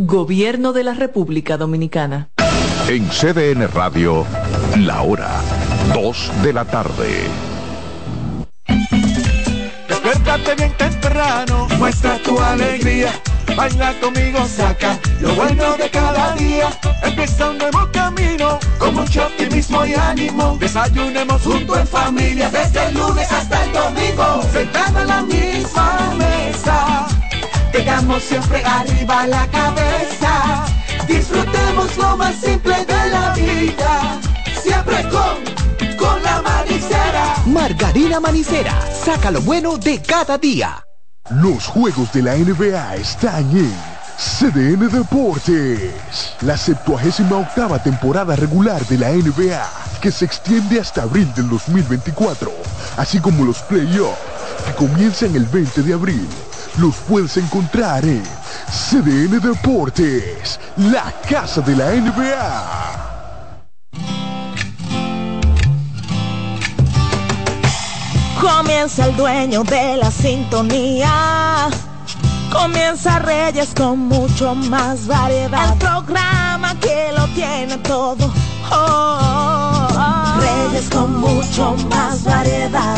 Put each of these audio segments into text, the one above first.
Gobierno de la República Dominicana. En CDN Radio, la hora 2 de la tarde. Despiértate bien temprano, muestra tu alegría. Baila conmigo, saca lo bueno de cada día. Empieza un nuevo camino, con mucho optimismo y ánimo. Desayunemos junto en familia, desde el lunes hasta el domingo. Sentado en la misma mesa Llegamos siempre arriba la cabeza. Disfrutemos lo más simple de la vida. Siempre con, con la manicera. Margarina Manicera, saca lo bueno de cada día. Los juegos de la NBA están en CDN Deportes. La 78 octava temporada regular de la NBA, que se extiende hasta abril del 2024, así como los playoffs, que comienzan el 20 de abril los puedes encontrar en CDN Deportes, la casa de la NBA. Comienza el dueño de la sintonía. Comienza Reyes con mucho más variedad. El programa que lo tiene todo. Oh, oh, oh. Reyes con mucho más variedad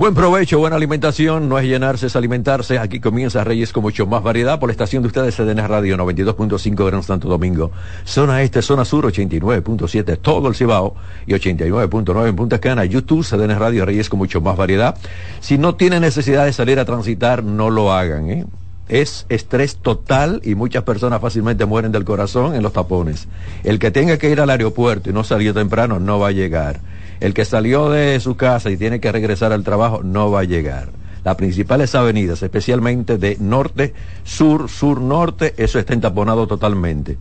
Buen provecho, buena alimentación, no es llenarse, es alimentarse. Aquí comienza Reyes con mucho más variedad por la estación de ustedes, CDN Radio 92.5 Gran Santo Domingo. Zona Este, Zona Sur 89.7, todo el Cibao y 89.9 en Punta Cana. YouTube, CDN Radio Reyes con mucho más variedad. Si no tienen necesidad de salir a transitar, no lo hagan, ¿eh? es estrés total y muchas personas fácilmente mueren del corazón en los tapones. El que tenga que ir al aeropuerto y no salió temprano no va a llegar. El que salió de su casa y tiene que regresar al trabajo no va a llegar. Las principales avenidas, especialmente de norte, sur, sur, norte, eso está entaponado totalmente.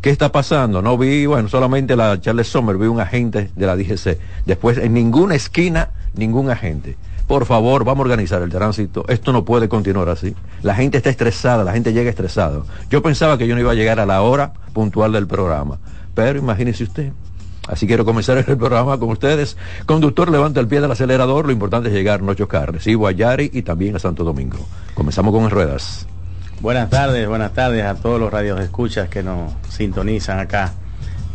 ¿Qué está pasando? No vi, bueno, solamente la Charles Sommer, vi un agente de la DGC. Después, en ninguna esquina, ningún agente. Por favor, vamos a organizar el tránsito. Esto no puede continuar así. La gente está estresada, la gente llega estresada. Yo pensaba que yo no iba a llegar a la hora puntual del programa. Pero imagínese usted, Así quiero comenzar el programa con ustedes. Conductor, levanta el pie del acelerador. Lo importante es llegar, no chocar. Recibo a Yari y también a Santo Domingo. Comenzamos con las ruedas. Buenas tardes, buenas tardes a todos los radios escuchas que nos sintonizan acá,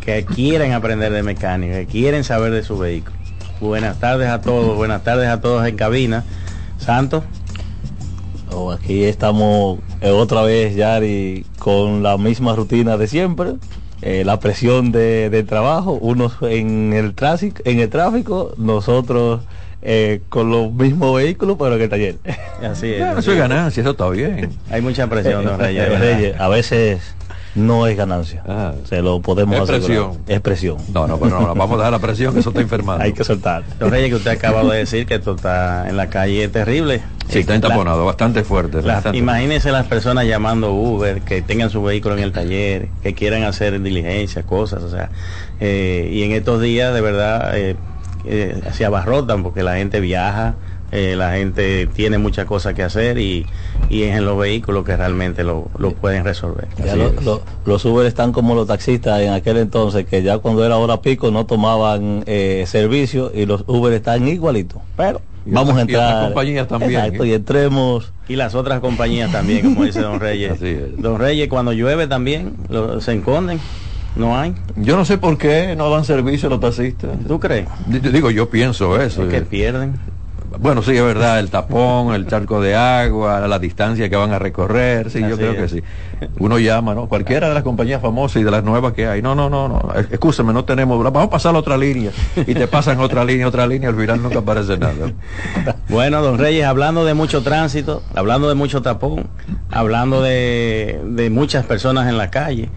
que quieren aprender de mecánica, que quieren saber de su vehículo. Buenas tardes a todos, buenas tardes a todos en cabina. Santo. Oh, aquí estamos eh, otra vez, Yari, con la misma rutina de siempre eh, la presión de, trabajo, unos en el tráfico, en el tráfico, nosotros eh, con los mismos vehículos, pero en el taller. Así es. eso es ganancia, eso está bien. Hay mucha presión, don Reyes. a veces no es ganancia. Ah. se lo podemos es presión. Es presión. No, no, pero no, vamos a dejar la presión, que eso está enfermando. Hay que soltar. Don Reyes, que usted acaba de decir que esto está en la calle terrible. Sí, está entaponado, bastante fuerte. imagínense las personas llamando Uber, que tengan su vehículo en el taller, que quieran hacer diligencias, cosas, o sea, eh, y en estos días de verdad eh, eh, se abarrotan porque la gente viaja, eh, la gente tiene muchas cosas que hacer y, y es en los vehículos que realmente lo, lo pueden resolver. los Uber están como los taxistas en aquel entonces, que ya cuando era hora pico no tomaban eh, servicio y los Uber están igualitos. Pero vamos a entrar. Y compañías también. Exacto, y entremos. Y las otras compañías también, como dice Don Reyes. Don Reyes, cuando llueve también se esconden. No hay. Yo no sé por qué no dan servicio a los taxistas. ¿Tú crees? Digo, yo pienso eso. Es que pierden. Bueno, sí, es verdad, el tapón, el charco de agua, la distancia que van a recorrer, sí, yo creo que sí. Uno llama, ¿no? Cualquiera de las compañías famosas y de las nuevas que hay. No, no, no, no, escúchame, no tenemos, vamos a pasar a otra línea. Y te pasan otra línea, otra línea, al final nunca aparece nada. Bueno, don Reyes, hablando de mucho tránsito, hablando de mucho tapón, hablando de, de muchas personas en la calle,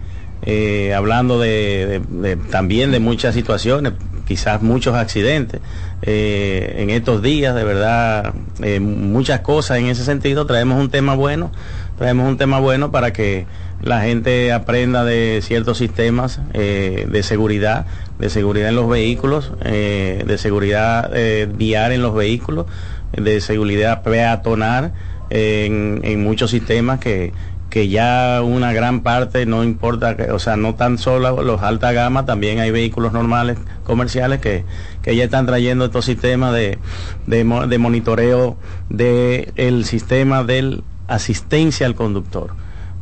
eh, hablando de, también de muchas situaciones, quizás muchos accidentes. Eh, en estos días, de verdad, eh, muchas cosas en ese sentido. Traemos un tema bueno, traemos un tema bueno para que la gente aprenda de ciertos sistemas de seguridad, de seguridad en los vehículos, de seguridad vial en los vehículos, de seguridad peatonal en, en muchos sistemas que que ya una gran parte, no importa, que, o sea, no tan solo los alta gama, también hay vehículos normales comerciales que, que ya están trayendo estos sistemas de, de, de monitoreo del el sistema de asistencia al conductor.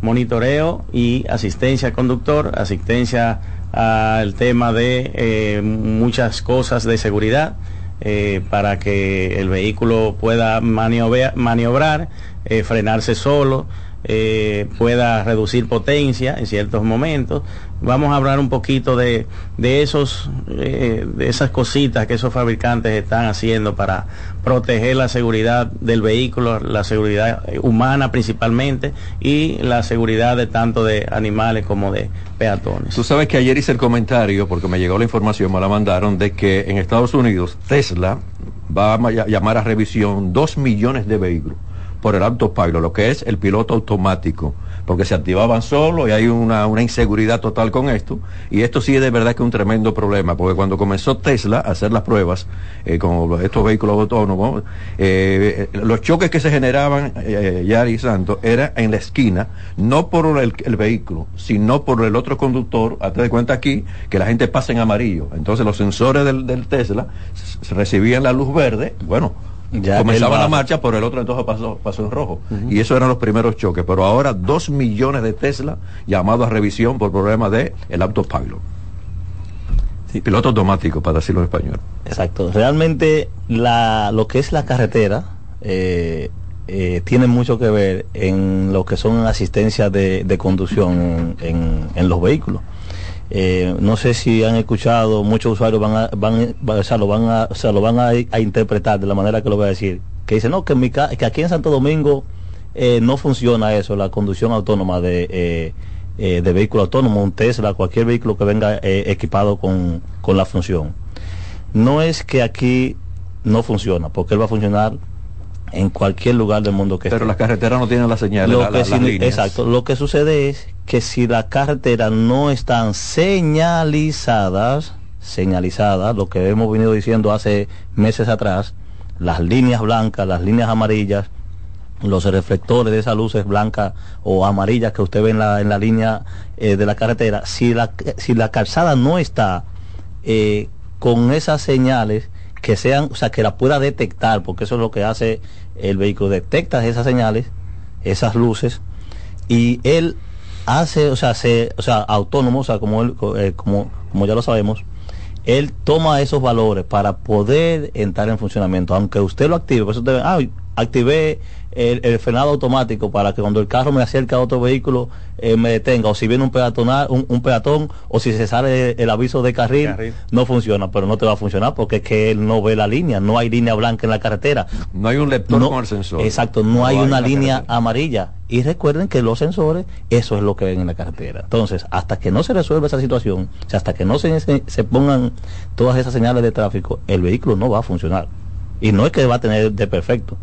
Monitoreo y asistencia al conductor, asistencia al tema de eh, muchas cosas de seguridad. Eh, para que el vehículo pueda maniobrar, maniobrar eh, frenarse solo, eh, pueda reducir potencia en ciertos momentos. Vamos a hablar un poquito de, de esos, eh, de esas cositas que esos fabricantes están haciendo para proteger la seguridad del vehículo, la seguridad humana principalmente y la seguridad de tanto de animales como de peatones. Tú sabes que ayer hice el comentario, porque me llegó la información, me la mandaron, de que en Estados Unidos Tesla va a llamar a revisión dos millones de vehículos por el autopilot, lo que es el piloto automático, porque se activaban solo y hay una, una, inseguridad total con esto. Y esto sí es de verdad que un tremendo problema, porque cuando comenzó Tesla a hacer las pruebas eh, con estos vehículos autónomos, eh, los choques que se generaban, eh, Yari Santos, era en la esquina, no por el, vehículo, sino por el otro conductor. Hazte de cuenta aquí que la gente pasa en amarillo. Entonces los sensores del, del Tesla recibían la luz verde, bueno, ya comenzaba la marcha, por el otro entonces pasó, pasó en rojo. Uh -huh. Y esos eran los primeros choques. Pero ahora dos millones de Tesla llamados a revisión por problemas de el autopilot. Sí. Piloto automático, para decirlo en español. Exacto. Realmente la, lo que es la carretera eh, eh, tiene mucho que ver en lo que son asistencias de, de conducción en los vehículos. Eh, no sé si han escuchado, muchos usuarios van a, van, o sea, lo van a, o sea, lo van a, interpretar de la manera que lo voy a decir. Que dicen, no, que, en mi que aquí en Santo Domingo eh, no funciona eso, la conducción autónoma de, eh, eh de vehículo autónomo, un Tesla, cualquier vehículo que venga eh, equipado con, con la función. No es que aquí no funciona, porque él va a funcionar en cualquier lugar del mundo que pero esté. las carreteras no tienen la señal lo la, que la, las exacto lo que sucede es que si las carreteras no están señalizadas señalizadas lo que hemos venido diciendo hace meses atrás las líneas blancas las líneas amarillas los reflectores de esas luces blancas o amarillas que usted ve en la, en la línea eh, de la carretera si la si la calzada no está eh, con esas señales que sean, o sea, que la pueda detectar, porque eso es lo que hace el vehículo, detecta esas señales, esas luces, y él hace, o sea, se, o sea, autónomo, o sea, como él, eh, como, como ya lo sabemos, él toma esos valores para poder entrar en funcionamiento, aunque usted lo active, por eso usted, ah, activé el, el, frenado automático para que cuando el carro me acerque a otro vehículo eh, me detenga. O si viene un peatonal un, un, peatón o si se sale el, aviso de carril, carril, no funciona. Pero no te va a funcionar porque es que él no ve la línea. No hay línea blanca en la carretera. No hay un lector no, con el sensor. Exacto no, no hay, hay, una línea carretera. amarilla. Y recuerden que los sensores eso es lo que ven en la carretera. Entonces hasta que no se resuelva esa situación o sea, hasta que no se pongan todas esas señales de tráfico el vehículo no va a funcionar. Y no es que va a tener de perfecto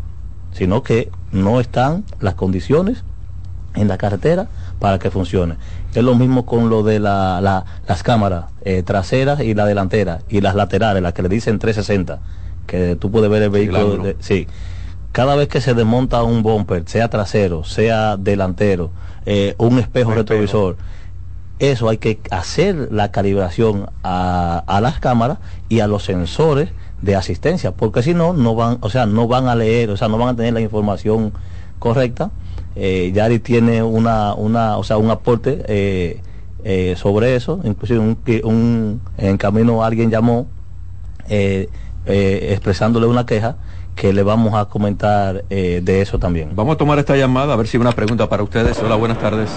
sino que no están las condiciones en la carretera para que funcione. Es lo mismo con lo de la, la, las cámaras eh, traseras y la delantera y las laterales, las que le dicen 360, que tú puedes ver el vehículo. Sí, de, sí. Cada vez que se desmonta un bumper, sea trasero, sea delantero, eh, un espejo un retrovisor, espejo. eso hay que hacer la calibración a, a las cámaras y a los sensores de asistencia, porque si no, no van, o sea, no van a leer, o sea, no van a tener la información correcta. Eh, Yari tiene una, una, o sea, un aporte eh, eh, sobre eso, inclusive un, un, en camino alguien llamó eh, expresándole una queja que le vamos a comentar de eso también. Vamos a tomar esta llamada, a ver si hay una pregunta para ustedes. Hola, buenas tardes.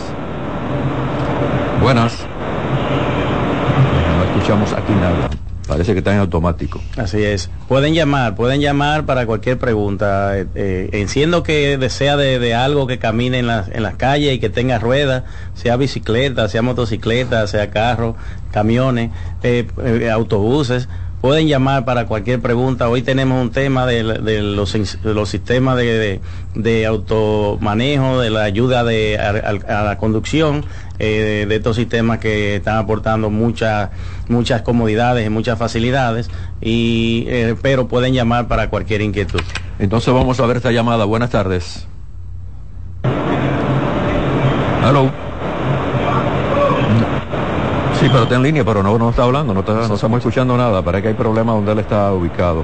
Buenas. No escuchamos aquí nada. Parece que está en automático. Así es. Pueden llamar, pueden llamar para cualquier pregunta. Eh, eh, enciendo que desea de, algo que camine en las en calles y que tenga ruedas, sea bicicleta, sea motocicleta, sea carro, camiones, eh, autobuses. Pueden llamar para cualquier pregunta. Hoy tenemos un tema de, los, sistemas de, de, automanejo, de la ayuda de, a, a la conducción, eh, de estos sistemas que están aportando muchas muchas comodidades y muchas facilidades, y, eh, pero pueden llamar para cualquier inquietud. Entonces vamos a ver esta llamada. Buenas tardes. Hello. Sí, pero está en línea, pero no, no está hablando, no, está- no estamos escuchando nada. Parece que hay problemas donde él está ubicado.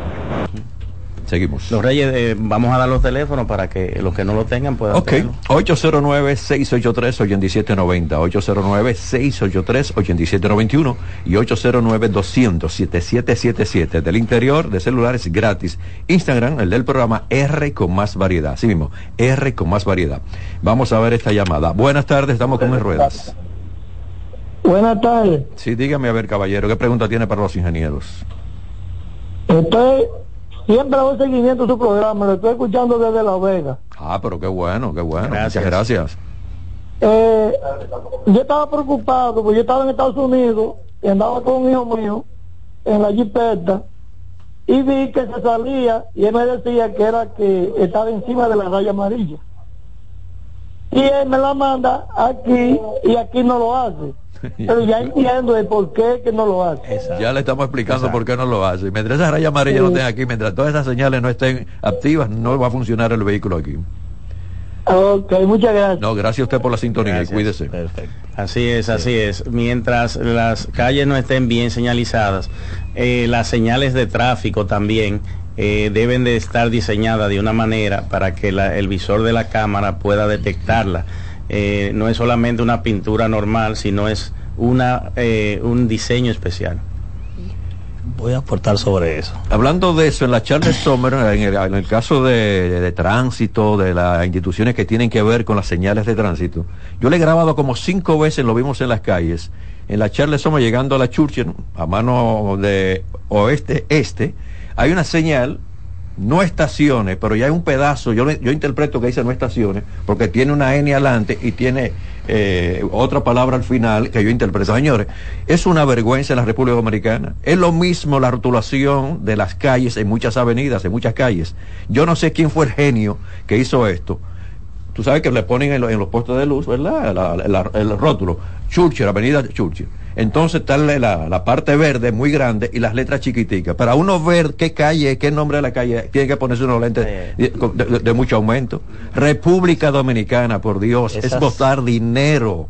Seguimos. Los Reyes, eh, vamos a dar los teléfonos para que los que no lo tengan puedan Ok, tenerlo. 809-683-8790, 809-683-8791 y 809-200-7777 del interior de celulares gratis. Instagram, el del programa R con más variedad. Así mismo, R con más variedad. Vamos a ver esta llamada. Buenas tardes, estamos con las ruedas. Buenas tardes. Sí, dígame a ver, caballero, ¿qué pregunta tiene para los ingenieros? Estoy, siempre hago seguimiento a su programa, lo estoy escuchando desde La Vega. Ah, pero qué bueno, qué bueno. Gracias. Muchas gracias. Eh, yo estaba preocupado porque yo estaba en Estados Unidos y andaba con un hijo mío en la jipeta y vi que se salía y él me decía que era que estaba encima de la raya amarilla. Y él me la manda aquí y aquí no lo hace. Pero ya entiendo el por qué que no lo hace. Ya le estamos explicando por qué no lo hace. Mientras esa raya amarilla no esté aquí, mientras todas esas señales no estén activas, no va a funcionar el vehículo aquí. Ok, muchas gracias. No, gracias a usted por la sintonía y Gracias. cuídese. Perfecto. Así es, así es. Mientras las calles no estén bien señalizadas, eh, las señales de tráfico también eh, deben de estar diseñadas de una manera para que la- el visor de la cámara pueda detectarla. Eh, no es solamente una pintura normal, sino es una, eh, un diseño especial. Voy a aportar sobre eso. Hablando de eso, en la Charles Sommer, en el, en el caso de, de- de tránsito, de las instituciones que tienen que ver con las señales de tránsito, yo le he grabado como cinco veces, lo vimos en las calles, en la Charles Sommer llegando a la Churchill, a mano de oeste-este, hay una señal, no estaciones, pero ya hay un pedazo, yo, yo interpreto que dice no estaciones, porque tiene una N adelante y tiene eh, otra palabra al final que yo interpreto. Señores, es una vergüenza en la República Dominicana. Es lo mismo la rotulación de las calles en muchas avenidas, en muchas calles. Yo no sé quién fue el genio que hizo esto. Tú sabes que le ponen en, lo- en los postes de luz, ¿verdad? La- la- el rótulo. Churchill, Avenida Churchill. Entonces está la, parte verde muy grande y las letras chiquiticas. Para uno ver qué calle, qué nombre de la calle, tiene que ponerse unos lentes de, de- de mucho aumento. República Dominicana, por Dios, es botar dinero.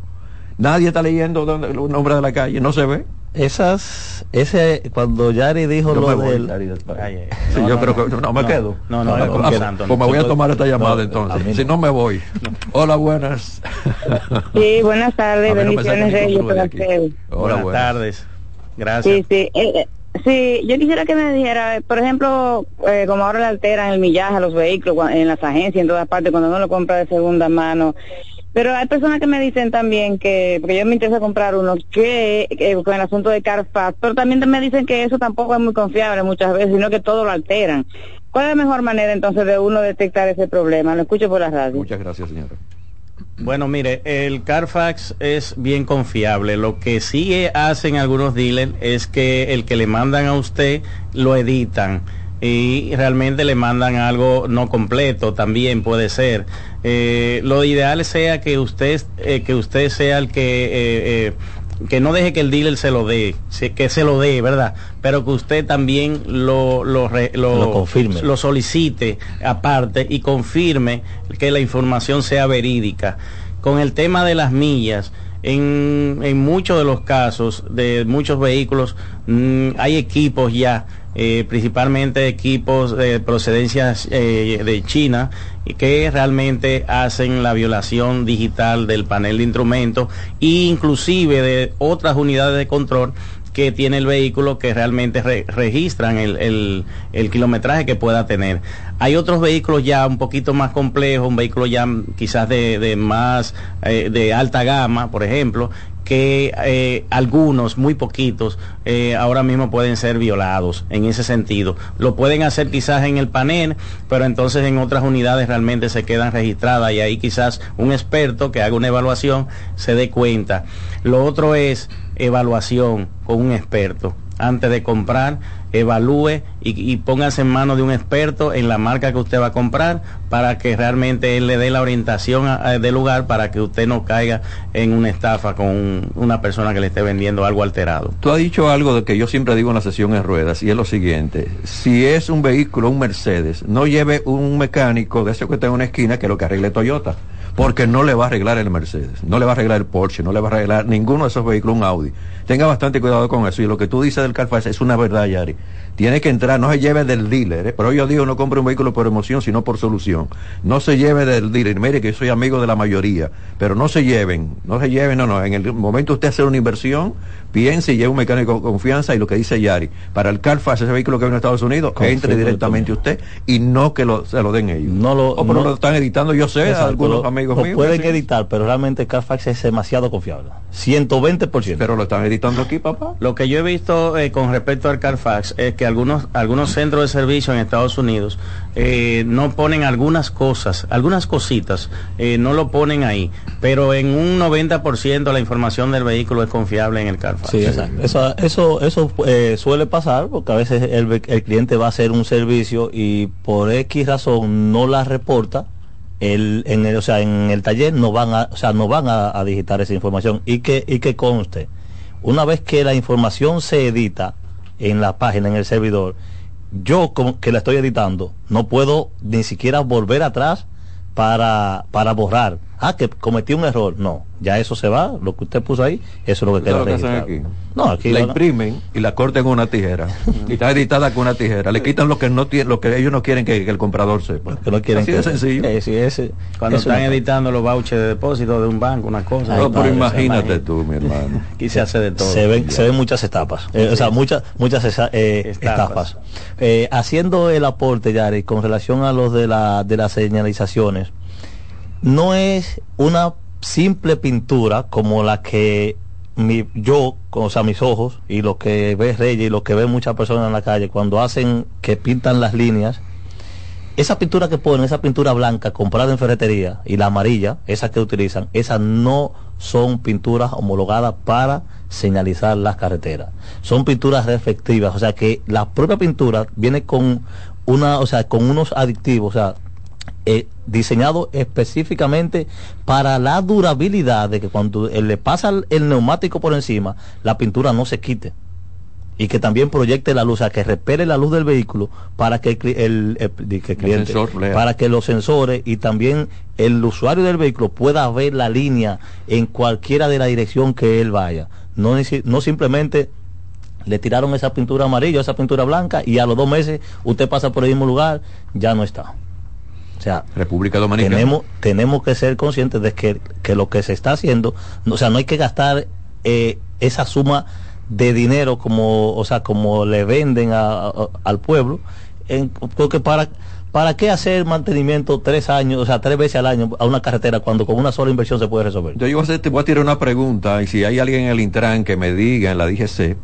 Nadie está leyendo el nombre de la calle, no se ve. Esas, ese, cuando Yari dijo Yo lo me voy, del... Ay, ay. Sí, No, yo no, creo que no me No, quedo. no, no, no, quedando. pues me voy a tomar esta llamada entonces. Si no me voy. Hola, buenas. Sí, buenas tardes, me bendiciones Reyes para ustedes. Hola, Buenas tardes. Gracias. Sí, sí. Eh, eh, sí, yo quisiera que me dijera, por ejemplo, eh, como ahora le alteran el millaje a los vehículos en las agencias, en todas partes, cuando uno lo compra de segunda mano. Pero hay personas que me dicen también que, porque yo me interesa comprar uno, que, que con el asunto de Carfax, pero también me dicen que eso tampoco es muy confiable muchas veces, sino que todo lo alteran. ¿Cuál es la mejor manera entonces de uno detectar ese problema? Lo escucho por la radio. Muchas gracias, señora. Bueno, mire, el Carfax es bien confiable. Lo que sí eh, hacen algunos dealers es que el que le mandan a usted lo editan y realmente le mandan algo no completo, también puede ser. Eh, lo ideal sea que usted eh, que usted sea el que eh, eh, que no deje que el dealer se lo dé, que se lo dé, ¿verdad? Pero que usted también lo, lo, re- Lo confirme. lo solicite aparte y confirme que la información sea verídica. Con el tema de las millas, en, en muchos de los casos de muchos vehículos mm, hay equipos ya, eh, principalmente equipos de procedencias eh, de China, que realmente hacen la violación digital del panel de instrumentos e inclusive de otras unidades de control que tiene el vehículo que realmente re- registran el, el- kilometraje que pueda tener. Hay otros vehículos ya un poquito más complejos, un vehículo ya quizás de, de más, eh, de alta gama, por ejemplo, que eh, algunos, muy poquitos, eh, ahora mismo pueden ser violados en ese sentido. Lo pueden hacer quizás en el panel, pero entonces en otras unidades realmente se quedan registradas y ahí quizás un experto que haga una evaluación se dé cuenta. Lo otro es evaluación con un experto. Antes de comprar, evalúe y, póngase en manos de un experto en la marca que usted va a comprar para que realmente él le dé la orientación a- del lugar para que usted no caiga en una estafa con un- una persona que le esté vendiendo algo alterado. Tú has dicho algo de que yo siempre digo en la sesión en ruedas y es lo siguiente. Si es un vehículo, un Mercedes, no lleve un mecánico de ese que está en una esquina que lo que arregle Toyota. porque no le va a arreglar el Mercedes, no le va a arreglar el Porsche, no le va a arreglar ninguno de esos vehículos, un Audi. Tenga bastante cuidado con eso. Y lo que tú dices del Carfax es una verdad, Yari. Tiene que entrar, no se lleve del dealer, ¿eh? pero yo digo no compre un vehículo por emoción, sino por solución. No se lleve del dealer. Mire que yo soy amigo de la mayoría, pero no se lleven, no se lleven, no, no. En el momento usted hace una inversión, piense y lleve un mecánico con confianza y lo que dice Yari, para el Carfax, ese vehículo que viene a Estados Unidos, entre directamente usted y no que lo, se lo den ellos. No lo, o pero no- lo están editando, yo sé, Exacto, algunos lo- amigos lo míos. pueden sí. editar, pero realmente Carfax es demasiado confiable. 120%. Pero lo están editando aquí, papá. Lo que yo he visto eh, con respecto al Carfax es que algunos algunos centros de servicio en Estados Unidos eh, no ponen algunas cosas, algunas cositas, eh, no lo ponen ahí, pero en un 90% la información del vehículo es confiable en el Carfax. Sí, exacto. Eso, eso, eso eh, suele pasar porque a veces el, el cliente va a hacer un servicio y por X razón no la reporta. El, en el, o sea, en el taller no van a, o sea, no van a, a digitar esa información y que, y que conste, una vez que la información se edita en la página, en el servidor, yo como que la estoy editando, no puedo ni siquiera volver atrás para, para borrar. Ah, que cometí un error. No, ya eso se va, lo que usted puso ahí, eso es lo que queda lo que hacen registrado. aquí. No, aquí la van imprimen y la cortan con una tijera. y está editada con una tijera. Le quitan lo que no tiene, lo que ellos no quieren que, que el comprador sepa. que no quieren Así que de sencillo. Eh, ese- Cuando eso están no- editando los vouchers de depósito de un banco, una cosa. No, pero imagínate tú, mi hermano. Aquí se hace de todo. se ven, se ven muchas etapas, eh, o sea, muchas, muchas esa- eh. Eh, haciendo el aporte, Yari, con relación a los de, la, de las señalizaciones, no es una simple pintura como la que mi, yo, o sea, mis ojos, y lo que ve Reyes y lo que ven muchas personas en la calle, cuando hacen que pintan las líneas, esa pintura que ponen, esa pintura blanca comprada en ferretería y la amarilla, esa que utilizan, esas no son pinturas homologadas para señalizar las carreteras. Son pinturas reflectivas, o sea que la propia pintura viene con una, o sea, con unos aditivos, o sea, eh, diseñado específicamente para la durabilidad de que cuando eh, le pasa el, neumático por encima, la pintura no se quite y que también proyecte la luz, o sea, que repele la luz del vehículo para que el, el- el- di- que el cliente, para que los sensores y también el usuario del vehículo pueda ver la línea en cualquiera de la dirección que él vaya. No, no simplemente le tiraron esa pintura amarilla, esa pintura blanca y a los dos meses usted pasa por el mismo lugar, ya no está. O sea, República Dominicana. tenemos, tenemos que ser conscientes de que, que lo que se está haciendo, no- o sea, no hay que gastar eh, esa suma de dinero como, o sea, como le venden a- a- al pueblo, en, porque para ¿Para qué hacer mantenimiento tres años, o sea, tres veces al año a una carretera cuando con una sola inversión se puede resolver? Yo, yo voy, a hacer- te voy a tirar una pregunta y si hay alguien en el Intran que me diga en la DGC,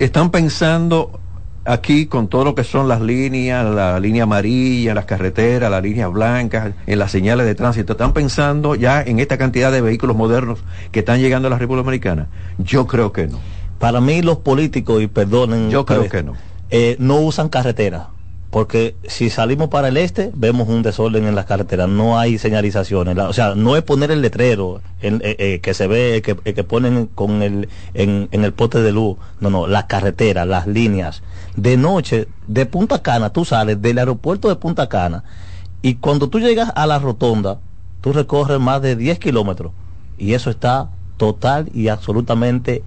¿están pensando aquí con todo lo que son las líneas, la línea amarilla, las carreteras, las líneas blancas, en las señales de tránsito, ¿están pensando ya en esta cantidad de vehículos modernos que están llegando a la República Dominicana? Yo creo que no. Para mí los políticos, y perdonen, Yo creo que no. eh, no usan carretera. Porque si salimos para el este, vemos un desorden en las carreteras, no hay señalizaciones. La- o sea, no es poner el letrero eh, eh, que se ve, que, eh, que ponen con el, en, en el poste de luz. No, no, las carreteras, las líneas. De noche, de Punta Cana, tú sales del aeropuerto de Punta Cana y cuando tú llegas a la rotonda, tú recorres más de 10 kilómetros y eso está total y absolutamente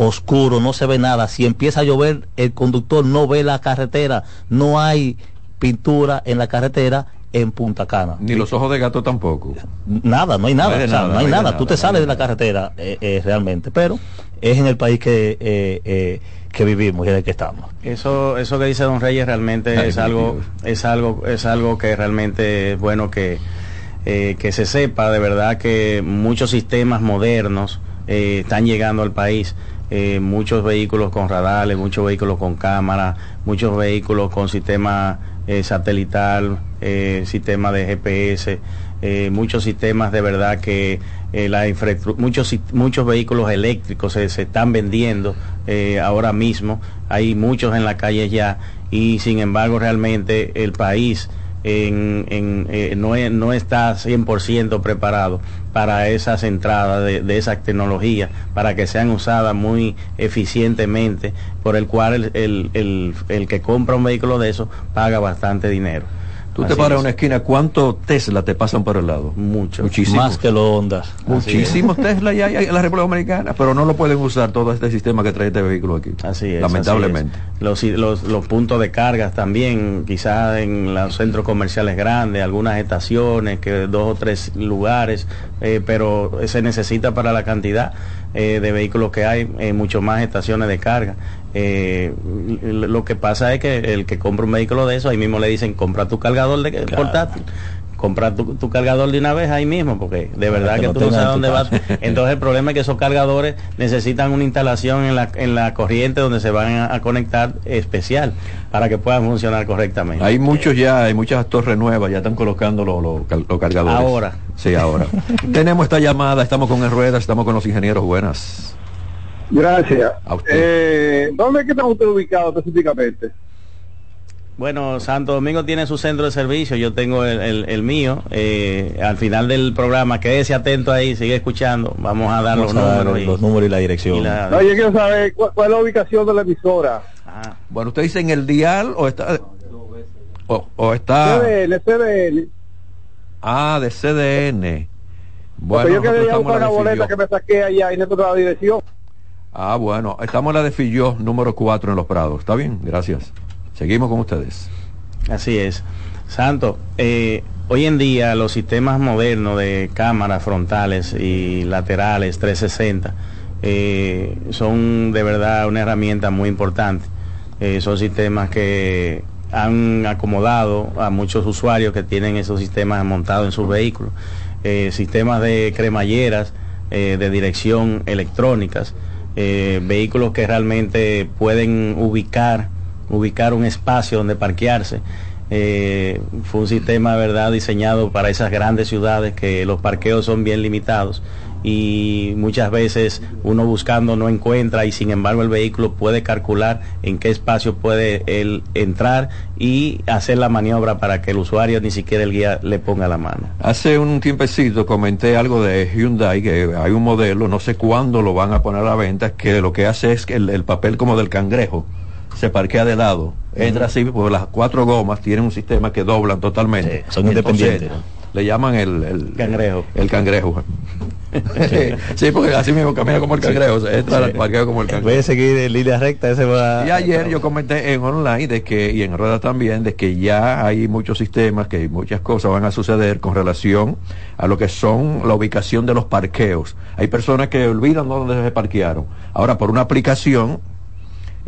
oscuro, no se ve nada. Si empieza a llover, el conductor no ve la carretera, no hay pintura en la carretera en Punta Cana. Ni los ojos de gato tampoco. Nada, no hay nada, No hay de o sea, nada, no hay no nada. nada, Tú te no sales de la carretera eh, eh, realmente, pero es en el país que, eh, eh, que vivimos y en el que estamos. Eso, eso que dice Don Reyes realmente Ay, es algo, es algo, es algo que realmente es bueno que, eh, que se sepa de verdad que muchos sistemas modernos eh, están llegando al país. Eh, muchos vehículos con radares, muchos vehículos con cámara, muchos vehículos con sistema eh, satelital, eh, sistema de GPS, eh, muchos sistemas de verdad que la infraestru- muchos muchos vehículos eléctricos se, se están vendiendo ahora mismo. Hay muchos en la calle ya y sin embargo realmente el país en, en, eh, no, es- no está 100% preparado para esas entradas de, de esas tecnologías, para que sean usadas muy eficientemente, por el cual el, el- el- el que compra un vehículo de eso paga bastante dinero. Tú te Así paras en una esquina, ¿cuántos Tesla te pasan por el lado? Mucho. Muchísimos. Más que los Honda. Muchísimos Tesla ya hay en la República Dominicana, pero no lo pueden usar todo este sistema que trae este vehículo aquí. Así es. Lamentablemente. así es. Los, los, los puntos de carga también, quizás en los centros comerciales grandes, algunas estaciones, que dos o tres lugares, eh, pero se necesita para la cantidad eh, de vehículos que hay, eh, mucho más estaciones de carga. Eh, lo que pasa es que el que compra un vehículo de eso, ahí mismo le dicen, compra tu cargador de portátil. Compra tu, tu cargador de una vez ahí mismo, porque de verdad que que lo tú no sabes dónde vas. Entonces el problema es que esos cargadores necesitan una instalación en la, en la corriente donde se van a, a conectar especial para que puedan funcionar correctamente. Hay muchos ya, hay muchas torres nuevas, ya están colocando los los cargadores. Ahora. Sí, ahora. Tenemos esta llamada, estamos con el Rueda, estamos con los ingenieros. Buenas. Gracias. A usted. Eh, ¿Dónde es que está usted ubicado específicamente? Bueno, Santo Domingo tiene su centro de servicio, yo tengo el, el- el mío. Eh, al final del programa, quédese atento ahí, sigue escuchando. Vamos a dar Vamos los a dar números. y- los números y la dirección. y la- No, yo quiero saber cuál, cuál es la ubicación de la emisora. Ah, Bueno, usted dice en el dial o está o, o está CDN, CDN. ah de CDN. Bueno, Porque yo quería buscar una boleta que me saqué allá y no la dirección. Ah, bueno, estamos en la de Filló, número 4 en Los Prados. ¿Está bien? Gracias. Seguimos con ustedes. Así es. Santo, eh, hoy en día los sistemas modernos de cámaras frontales y laterales 360 eh, son de verdad una herramienta muy importante. Eh, son sistemas que han acomodado a muchos usuarios que tienen esos sistemas montados en sus vehículos. Eh, sistemas de cremalleras, de dirección electrónicas, eh, vehículos que realmente pueden ubicar ubicar un espacio donde parquearse. Eh, fue un sistema, verdad, diseñado para esas grandes ciudades que los parqueos son bien limitados y muchas veces uno buscando no encuentra y sin embargo el vehículo puede calcular en qué espacio puede él entrar y hacer la maniobra para que el usuario ni siquiera el guía le ponga la mano. Hace un tiempecito comenté algo de Hyundai, que hay un modelo, no sé cuándo lo van a poner a la venta, que lo que hace es que el, el papel como del cangrejo se parquea de lado. Entra así, porque las cuatro gomas tienen un sistema que doblan totalmente. son Entonces, independientes. Le llaman el, el Cangrejo. El cangrejo. sí, porque así mismo camina como el cangrejo, se entra al parqueo como el cangrejo. vez de seguir en línea recta, ese va... Y ayer yo comenté en online de que, y en rueda también, de que ya hay muchos sistemas, que muchas cosas van a suceder con relación a lo que son la ubicación de los parqueos. Hay personas que olvidan dónde se parquearon. Ahora, por una aplicación,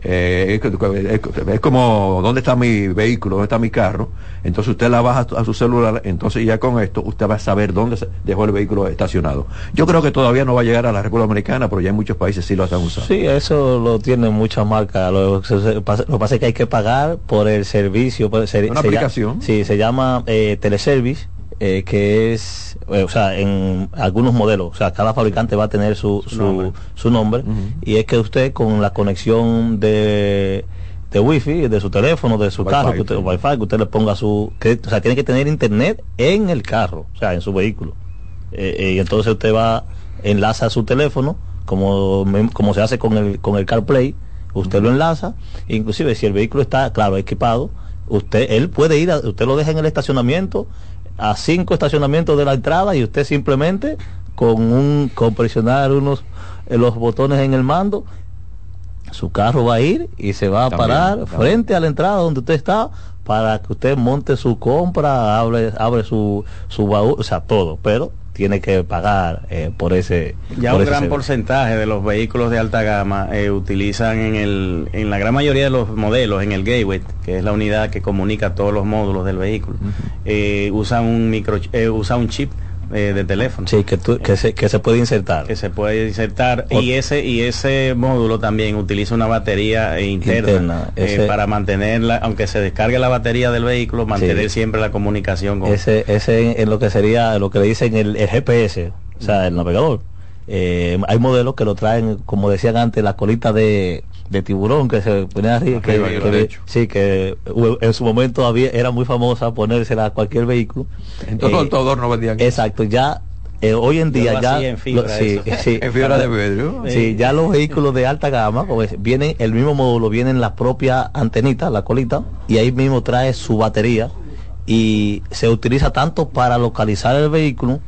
eh, es, es- es como dónde está mi vehículo, dónde está mi carro. Entonces usted la baja a su celular, entonces ya con esto usted va a saber dónde se dejó el vehículo estacionado. Yo creo que todavía no va a llegar a la República Dominicana, pero ya en muchos países sí lo están usando. Sí, eso lo tienen muchas marcas. Lo, que pasa es que hay que pagar por el servicio. por el ser- Una se llama- aplicación. sí, se llama eh, Teleservice, eh, que es, eh, o sea, en algunos modelos, o sea, cada fabricante va a tener su, su, nombre. su nombre, y es que usted con la conexión de de wifi de su teléfono de su Wi-Fi, carro que usted, sí. wifi que usted le ponga su que, o sea tiene que tener internet en el carro o sea en su vehículo Eh, eh, y entonces usted va enlaza su teléfono como como se hace con el con el CarPlay usted lo enlaza inclusive si el vehículo está claro equipado usted él puede ir a- usted lo deja en el estacionamiento a cinco estacionamientos de la entrada y usted simplemente con un con presionar unos eh, los botones en el mando su carro va a ir y se va a También, parar también. frente a la entrada donde usted está para que usted monte su compra, abre, abre su, su baúl, o sea, todo, pero tiene que pagar eh, por ese Ya por un ese gran servicio. porcentaje de los vehículos de alta gama eh, utilizan en el, en la gran mayoría de los modelos, en el gateway, que es la unidad que comunica todos los módulos del vehículo, eh, usan un micro, usa un chip eh, de teléfono. Sí, que, tú- que, se, que se puede insertar. que se puede insertar y ese y ese módulo también utiliza una batería eh, interna, Interna, eh, ese- para mantenerla aunque se descargue la batería del vehículo mantener Sí. siempre la comunicación con ese ese en lo que sería lo que le dicen el, el GPS o sea el navegador Eh, hay modelos que lo traen como decían antes la colita de, de tiburón que se ponía arriba que, Arriba, que- derecho. sí que en su momento había era muy famosa ponérsela a cualquier vehículo Entonces Eh, autodor no vendían exacto ya eh, hoy en día ya en fibra, lo- sí, eso. sí. en fibra de vidrio. Sí, ya los vehículos de alta gama, pues vienen el mismo módulo, vienen la propia antenita, la colita, y ahí mismo trae su batería y se utiliza tanto para localizar el vehículo,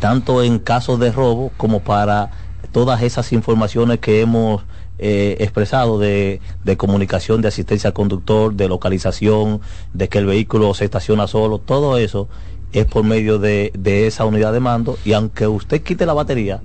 tanto en casos de robo como para todas esas informaciones que hemos eh, expresado de, de comunicación, de asistencia al conductor, de localización, de que el vehículo se estaciona solo, todo eso es por medio de, de esa unidad de mando. Y aunque usted quite la batería,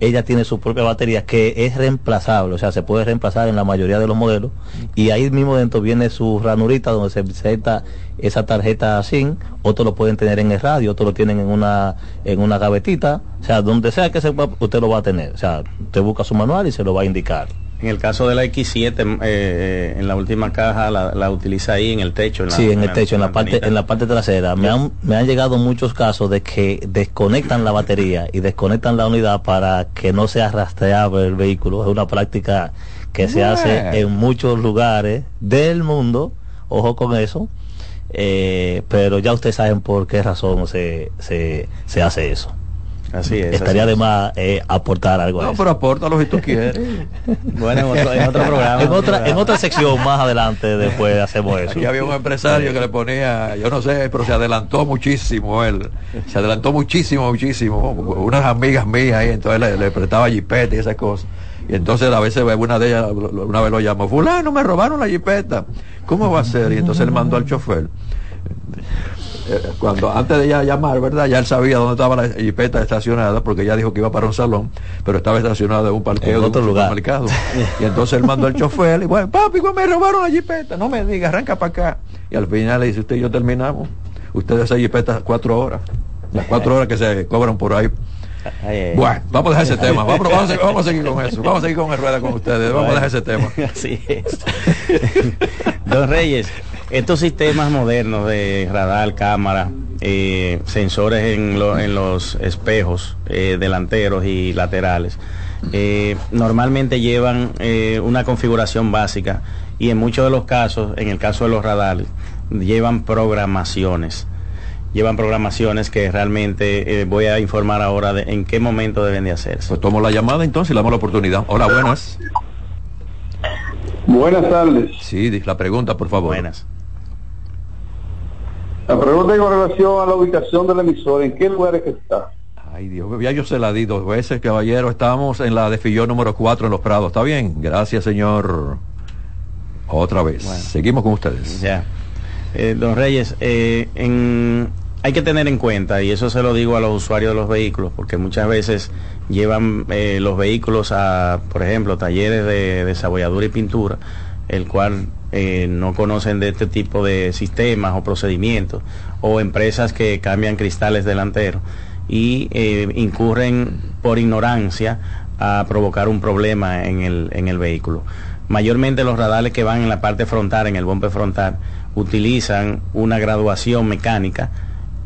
ella tiene su propia batería que es reemplazable, o sea, se puede reemplazar en la mayoría de los modelos. Y ahí mismo dentro viene su ranurita donde se inserta esa tarjeta SIM, otros lo pueden tener en el radio, otros lo tienen en una en una gavetita, o sea, donde sea que sepa, usted lo va a tener, o sea, usted busca su manual y se lo va a indicar. En el caso de la X7, eh, en la última caja la, la, utiliza ahí en el techo. En la, sí, en el techo, en la parte, en la parte trasera. Me han, me han llegado muchos casos de que desconectan la batería y desconectan la unidad para que no sea rastreable el vehículo. Es una práctica que se hace en muchos lugares del mundo. Ojo con eso. Eh, pero ya ustedes saben por qué razón se, se, se hace eso. Así es. Estaría así de más eh, aportar algo. No, pero apórtalo si tú quieres. bueno, en otro, en otro programa. en, otra, en otra sección más adelante después hacemos eso. Aquí había un empresario que le ponía, yo no sé, pero se adelantó muchísimo él. Se adelantó muchísimo, muchísimo. Unas amigas mías ahí, entonces le, le prestaba jipeta y esas cosas. Y entonces a veces una de ellas, una vez lo llamó, fulano, me robaron la jipeta. ¿Cómo va a ser? Y entonces le mandó al chofer cuando antes de ella llamar, ¿verdad? Ya él sabía dónde estaba la jipeta estacionada, porque ella dijo que iba para un salón, pero estaba estacionada en un parqueo en otro de un lugar. mercado. Y entonces él mandó al chofer y bueno, papi, me robaron la jipeta, no me diga, arranca para acá. Y al final le dice, usted y yo terminamos. Ustedes esa jipeta cuatro horas. Las cuatro horas que se cobran por ahí. Bueno, vamos a dejar ese tema. Vamos, vamos, a, seguir, vamos a seguir con eso. Vamos a seguir con el rueda con ustedes. Vamos a dejar ese tema. Así es. Don Reyes, estos sistemas modernos de radar, cámara, eh, sensores en, lo, en, los espejos eh, delanteros y laterales, eh, normalmente llevan eh, una configuración básica y en muchos de los casos, en el caso de los radares, llevan programaciones. Llevan programaciones que realmente eh, voy a informar ahora de en qué momento deben de hacerse. Pues tomo la llamada entonces y le damos la oportunidad. Hola, buenas. Buenas tardes. Sí, la pregunta, por favor. Buenas. La pregunta con relación a la ubicación del emisor, ¿en qué lugar es que está? Ay, Dios, ya yo se la di dos veces, caballero. Estamos en la de Fillón número 4 en Los Prados. ¿Está bien? Gracias, señor. Otra vez. Bueno, Seguimos con ustedes. Ya. Eh, don Reyes, eh, en, hay que tener en cuenta, y eso se lo digo a los usuarios de los vehículos, porque muchas veces llevan eh, los vehículos a, por ejemplo, talleres de desabolladura y pintura, el cual eh, no conocen de este tipo de sistemas o procedimientos, o empresas que cambian cristales delanteros y eh, incurren por ignorancia a provocar un problema en el, en el vehículo. Mayormente los radares que van en la parte frontal, en el bumper frontal, utilizan una graduación mecánica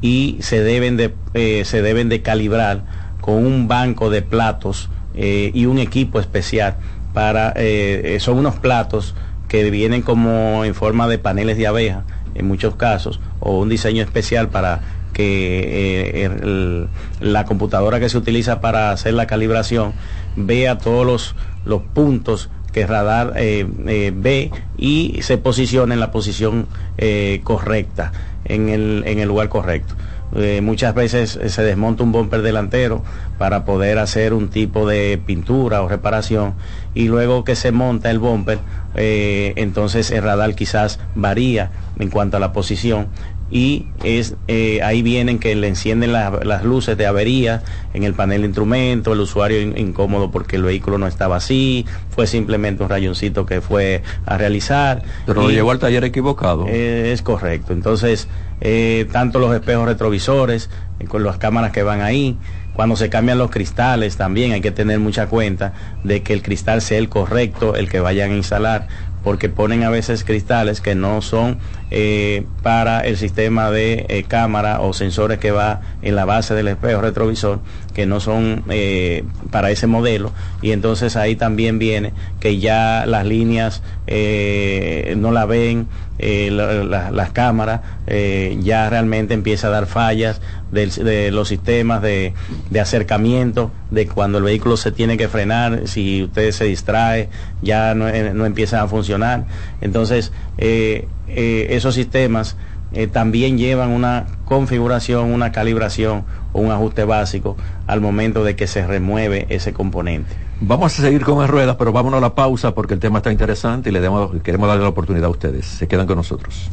y se deben de, eh, se deben de calibrar con un banco de platos eh, y un equipo especial para, eh, son unos platos que vienen como en forma de paneles de abeja en muchos casos o un diseño especial para que el, la computadora que se utiliza para hacer la calibración vea todos los, los puntos que radar eh, eh, ve y se posiciona en la posición eh, correcta, en el, en el lugar correcto. Eh, muchas veces se desmonta un bumper delantero para poder hacer un tipo de pintura o reparación y luego que se monta el bumper, eh, entonces el radar quizás varía en cuanto a la posición y es eh, ahí vienen que le encienden la, las luces de avería en el panel de instrumento, el usuario in, incómodo porque el vehículo no estaba así, fue simplemente un rayoncito que fue a realizar. Pero y, lo llevó al taller equivocado. Eh, es correcto. Entonces, eh, tanto los espejos retrovisores, eh, con las cámaras que van ahí, cuando se cambian los cristales también hay que tener mucha cuenta de que el cristal sea el correcto, el que vayan a instalar, porque ponen a veces cristales que no son eh, para el sistema de cámara o sensores que va en la base del espejo retrovisor, que no son eh, para ese modelo. Y entonces ahí también viene que ya las líneas eh, no la ven, la, las cámaras, eh, ya realmente empieza a dar fallas de, de los sistemas de, de, acercamiento, de cuando el vehículo se tiene que frenar, si usted se distrae, ya no, no empiezan a funcionar. Entonces, eh, eh, esos sistemas eh, también llevan una configuración, una calibración o un ajuste básico al momento de que se remueve ese componente. Vamos a seguir con las ruedas, pero vámonos a la pausa porque el tema está interesante y le demos, queremos darle la oportunidad a ustedes. Se quedan con nosotros.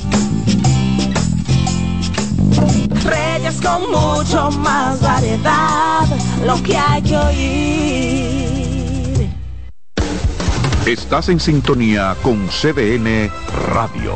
Reyes con mucho más variedad, lo que hay que oír. Estás en sintonía con CDN Radio.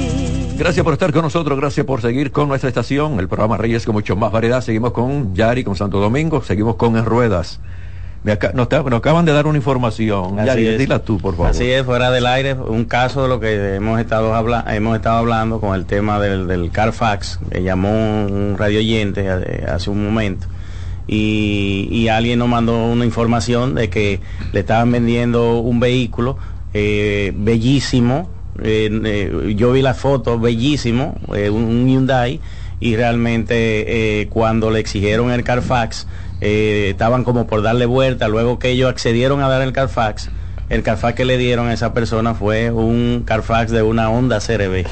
Gracias por estar con nosotros, gracias por seguir con nuestra estación, el programa Reyes con mucho más variedad. Seguimos con Yari, con Santo Domingo, seguimos con En Ruedas. Me aca- nos, acaban de dar una información. Así Yari, dila tú, por favor. Así es, fuera del aire, un caso de lo que hemos estado, habla hemos estado hablando con el tema del, del Carfax, llamó un, radio oyente eh, hace un momento, y, y alguien nos mandó una información de que le estaban vendiendo un vehículo eh, bellísimo, yo vi la foto, bellísimo, eh, un, un Hyundai, y realmente eh, cuando le exigieron el Carfax, eh, estaban como por darle vuelta, luego que ellos accedieron a dar el Carfax, el Carfax que le dieron a esa persona fue un Carfax de una Honda CRB.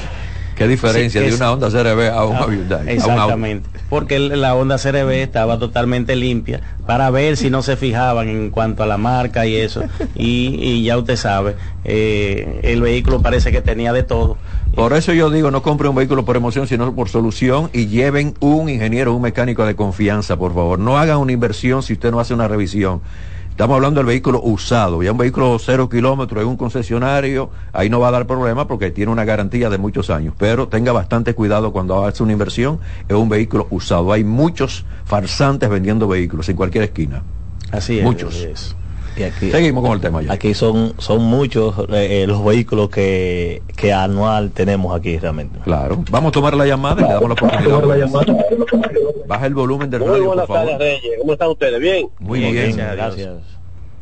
¿Qué diferencia Sí, de una Honda CRV a un Hyundai? Exactamente, porque la Honda CRB estaba totalmente limpia para ver si no se fijaban en cuanto a la marca y eso. Y, y ya usted sabe, eh, el vehículo parece que tenía de todo. Por eso yo digo, no compre un vehículo por emoción, sino por solución y lleven un ingeniero, un mecánico de confianza, por favor. No hagan una inversión si usted no hace una revisión. Estamos hablando del vehículo usado, ya un vehículo cero kilómetros en un concesionario, ahí no va a dar problema porque tiene una garantía de muchos años, pero tenga bastante cuidado cuando hace una inversión en un vehículo usado. Hay muchos farsantes vendiendo vehículos en cualquier esquina. Así es. Muchos. así es. Y aquí, Seguimos con el tema ya. Aquí son, son muchos eh, eh, los vehículos que, que anual tenemos aquí realmente. Claro. Vamos a tomar la llamada y le damos la oportunidad. Baja el volumen del Muy radio, por buenas favor. Reyes. ¿Cómo están ustedes? ¿Bien? Muy bien, gracias.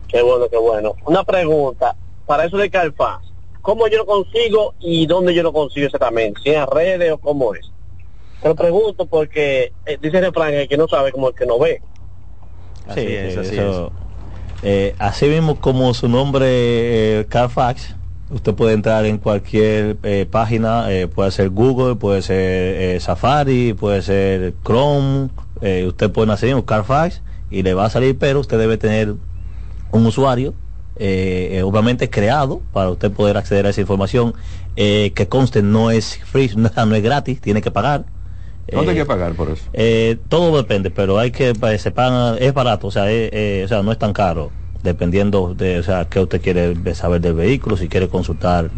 Qué bueno, qué bueno. Una pregunta. Para eso de Carfax, ¿cómo yo lo consigo y dónde yo lo consigo exactamente? ¿Si en redes o cómo es? Te lo pregunto porque eh, dice el refrán, el que no sabe como el que no ve. Así es, así eso- Eh, así mismo como su nombre eh, Carfax, usted puede entrar en cualquier eh, página, eh, puede ser Google, puede ser eh, Safari, puede ser Chrome, eh, usted puede hacer Carfax y le va a salir, pero usted debe tener un usuario obviamente creado para usted poder acceder a esa información que conste no es free, no es gratis, tiene que pagar. ¿Dónde hay Eh, que pagar por eso? eh, todo depende, pero hay que se paga, es barato, o sea, eh, eh, o sea, no es tan caro, dependiendo de, o sea, qué usted quiere saber del vehículo, si quiere consultar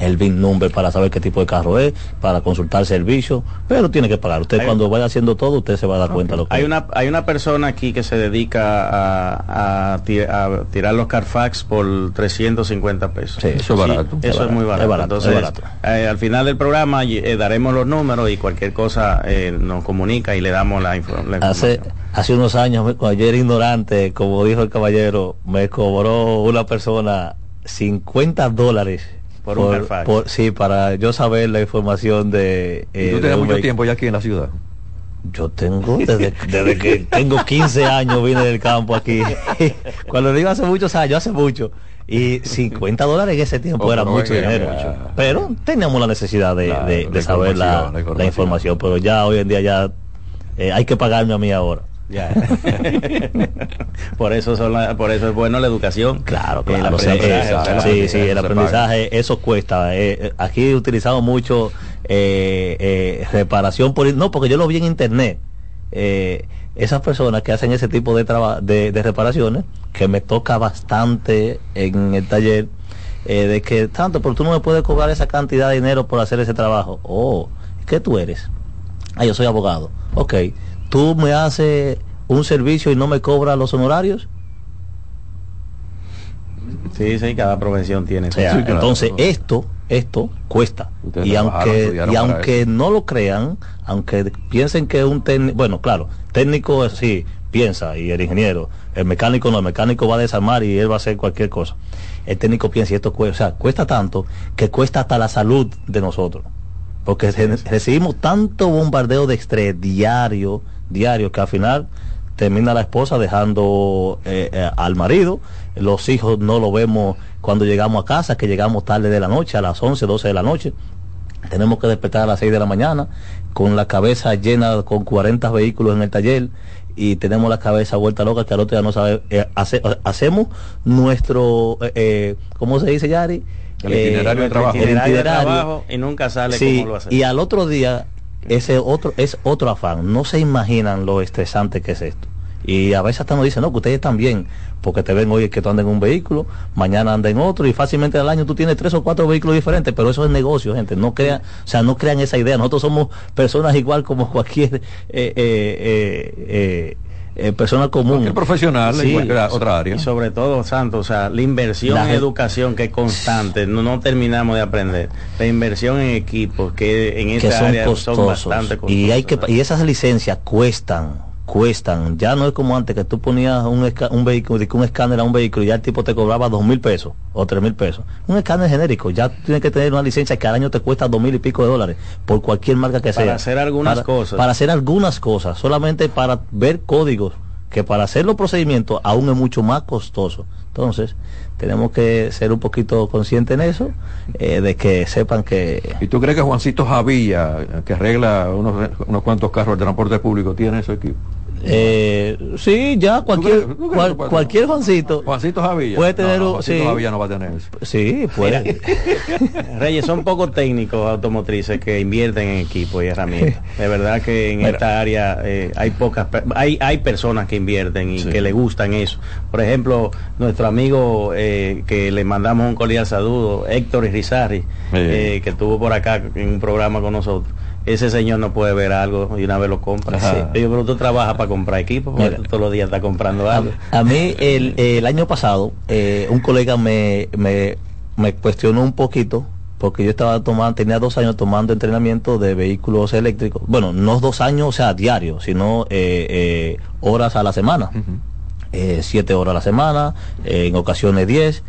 el VIN number para saber qué tipo de carro es, para consultar servicio, pero tiene que pagar. Usted Hay- cuando vaya haciendo todo, usted se va a dar cuenta de lo que Hay una, hay una persona aquí que se dedica a, a ti- a tirar los Carfax por 350 pesos. Sí, eso es barato. Eso Es es, muy barato, es barato, Entonces, es barato. eh, al final del programa eh, daremos los números y cualquier cosa eh, nos comunica y le damos la, info- la Hace, información. hace unos años, me- cuando yo era ignorante, como dijo el caballero, me cobró una persona 50 dólares. Por un Carfax. por- sí, para yo saber la información de... ¿Y eh, tú tienes mucho tiempo ya aquí en la ciudad? Yo tengo, desde, desde que tengo 15 años vine del campo aquí. Cuando digo hace muchos años, hace mucho. Y 50 dólares en ese tiempo Oh, era mucho dinero. mucho. Pero teníamos la necesidad de, de- la saber la, información, la la información. información. Pero ya hoy en día ya eh, hay que pagarme a mí ahora. Ya. por eso son la- por eso es bueno la educación. Claro, claro. o sea, aprendizaje, o sea, sí, sí, el aprendizaje, eso cuesta. Eh, eh, aquí utilizamos mucho eh, eh, reparación por... No, porque yo lo vi en internet. Eh, esas personas que hacen ese tipo de, traba- de, de reparaciones, que me toca bastante en el taller, eh, de que tanto, pero tú no me puedes cobrar esa cantidad de dinero por hacer ese trabajo. Oh, ¿qué tú eres? Ah, yo soy abogado. Ok, tú me haces un servicio y no me cobras los honorarios. Sí, sí, cada profesión tiene. O sea, Sí, claro. entonces esto, esto cuesta. Ustedes Y aunque, y aunque no lo crean, aunque piensen que un técnico, bueno, claro, técnico eh, sí, piensa, y el ingeniero, el mecánico no, el mecánico va a desarmar y él va a hacer cualquier cosa. El técnico piensa y esto cuesta, o sea, cuesta tanto que cuesta hasta la salud de nosotros. Porque re- recibimos tanto bombardeo de estrés diario, diario, que al final termina la esposa dejando eh, eh, al marido, los hijos no lo vemos cuando llegamos a casa, que llegamos tarde de la noche, a las 11, 12 de la noche, tenemos que despertar a las 6 de la mañana con la cabeza llena con 40 vehículos en el taller y tenemos la cabeza vuelta loca que al otro día no sabe eh, hace- hacemos nuestro eh, eh, ¿cómo se dice Yari? El itinerario de el trabajo. el Itinerario de trabajo y nunca sale Sí, como lo hace. y al otro día ese otro es otro afán. No se imaginan lo estresante que es esto. Y a veces hasta nos dicen no que ustedes están bien porque te ven hoy que tú andas en un vehículo mañana andas en otro y fácilmente al año tú tienes tres o cuatro vehículos diferentes pero eso es negocio gente. No crean o sea no crean esa idea. Nosotros somos personas igual como cualquier eh, eh, eh, eh, persona común Cualquier profesional en Sí. cualquier otra área. Y sobre todo, Santo, o sea, la inversión La en educación que es constante, no, no terminamos de aprender. La inversión en equipos que en que esta son área son bastante costosas. y hay que y esas licencias cuestan cuestan ya no es como antes que tú ponías un, un vehículo un escáner a un vehículo y ya el tipo te cobraba dos mil pesos o tres mil pesos un escáner genérico ya tienes que tener una licencia que al año te cuesta dos mil y pico de dólares por cualquier marca que Para sea hacer algunas Para- cosas. para hacer algunas cosas solamente para ver códigos que para hacer los procedimientos aún es mucho más costoso entonces tenemos que ser un poquito conscientes en eso eh, de que sepan que ¿Y tú crees que Juancito Javilla, que arregla unos, unos cuantos carros de transporte público, tiene ese equipo? Eh, sí, ya cualquier crees- tú crees cual- cualquier Juancito Juancito Javilla. puede tener No, no, un Juancito sí, Javilla no va a tener eso. sí, puede. Reyes, son pocos técnicos automotrices que invierten en equipo y herramientas. De verdad que en Mira. esta área eh, hay pocas, hay, hay personas que invierten y que le gustan eso. Por ejemplo, nuestro amigo eh, que le mandamos un cordial saludo, Héctor Irizarri, eh, que estuvo por acá en un programa con nosotros. Ese señor no puede ver algo y una vez lo compra. Sí. Pero tú trabajas para comprar equipo, porque Mira. tú todos los días estás comprando algo. A mí el, el año pasado eh, un colega me, me, me cuestionó un poquito porque yo estaba tomando, tenía dos años tomando entrenamiento de vehículos eléctricos. Bueno, no dos años, o sea, diario, sino eh, eh, horas a la semana. Eh, siete horas a la semana, en ocasiones diez.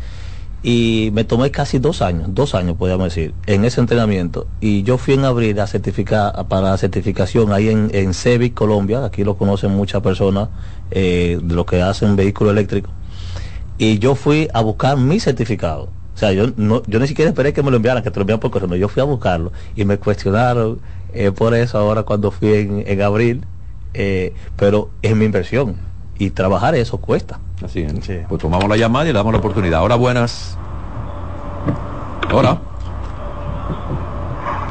Y me tomé casi dos años, dos años podríamos decir, en ese entrenamiento. Y yo fui en abril a certificar, para certificación ahí en, en Cevic, Colombia. Aquí lo conocen muchas personas eh, de lo que hacen vehículos eléctricos. y yo fui a buscar mi certificado. O sea, yo no, yo ni siquiera esperé que me lo enviaran, que te lo enviaran por correo. no, Yo fui a buscarlo y me cuestionaron eh, por eso ahora cuando fui en, en abril. eh, pero es mi inversión y trabajar eso cuesta. Así es. Pues tomamos la llamada y le damos la oportunidad. Ahora buenas. Ahora.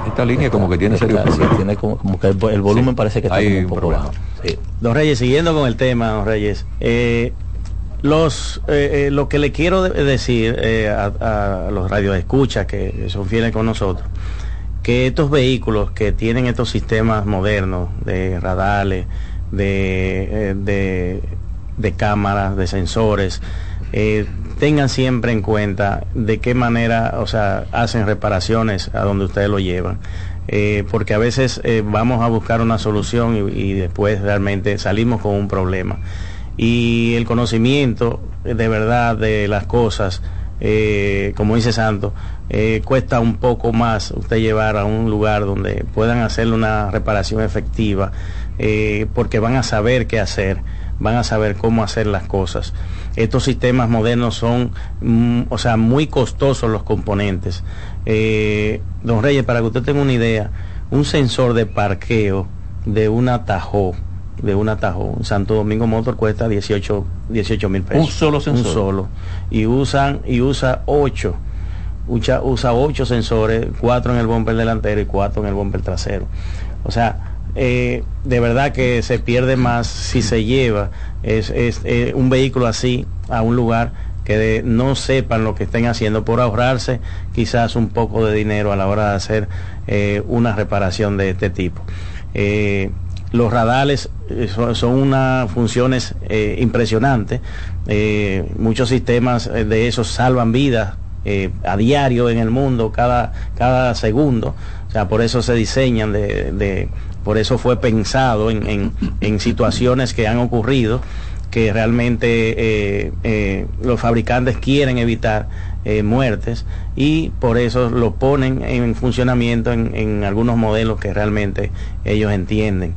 Esta línea como que tiene serio Sí, problema. tiene como, como que el, vo- el volumen parece que está Hay como un poco problema. bajo. Sí. Don Reyes, siguiendo con el tema, don Reyes, eh, los, eh, eh, lo que le quiero de- decir eh, a, a los radioescuchas que son fieles con nosotros, que estos vehículos que tienen estos sistemas modernos de radares, de, eh, de, de cámaras, de sensores, eh, tengan siempre en cuenta de qué manera, o sea, hacen reparaciones a donde ustedes lo llevan. Eh, porque a veces eh, vamos a buscar una solución y, y después realmente salimos con un problema. Y el conocimiento de verdad de las cosas, como dice Santo, cuesta un poco más usted llevar a un lugar donde puedan hacerle una reparación efectiva, porque van a saber qué hacer, van a saber cómo hacer las cosas. Estos sistemas modernos son, mm, o sea, muy costosos los componentes. Eh, don Reyes, para que usted tenga una idea, un sensor de parqueo de una Tajo, de una Tajo, Santo Domingo Motor cuesta 18 mil pesos. Un solo sensor. Un solo. Y usan, y usa 8 usa, usa ocho sensores, cuatro en el bumper delantero y cuatro en el bumper trasero. O sea, eh, de verdad que se pierde más si se lleva es, eh, un vehículo así a un lugar que no sepan lo que estén haciendo por ahorrarse quizás un poco de dinero a la hora de hacer eh, una reparación de este tipo. Los radales son, unas funciones impresionantes. Muchos sistemas de esos salvan vidas a diario en el mundo, cada, cada segundo. O sea, por eso se diseñan, de- por eso fue pensado en, en- situaciones que han ocurrido que realmente eh, eh, los fabricantes quieren evitar eh, muertes y por eso lo ponen en funcionamiento en, en algunos modelos que realmente ellos entienden.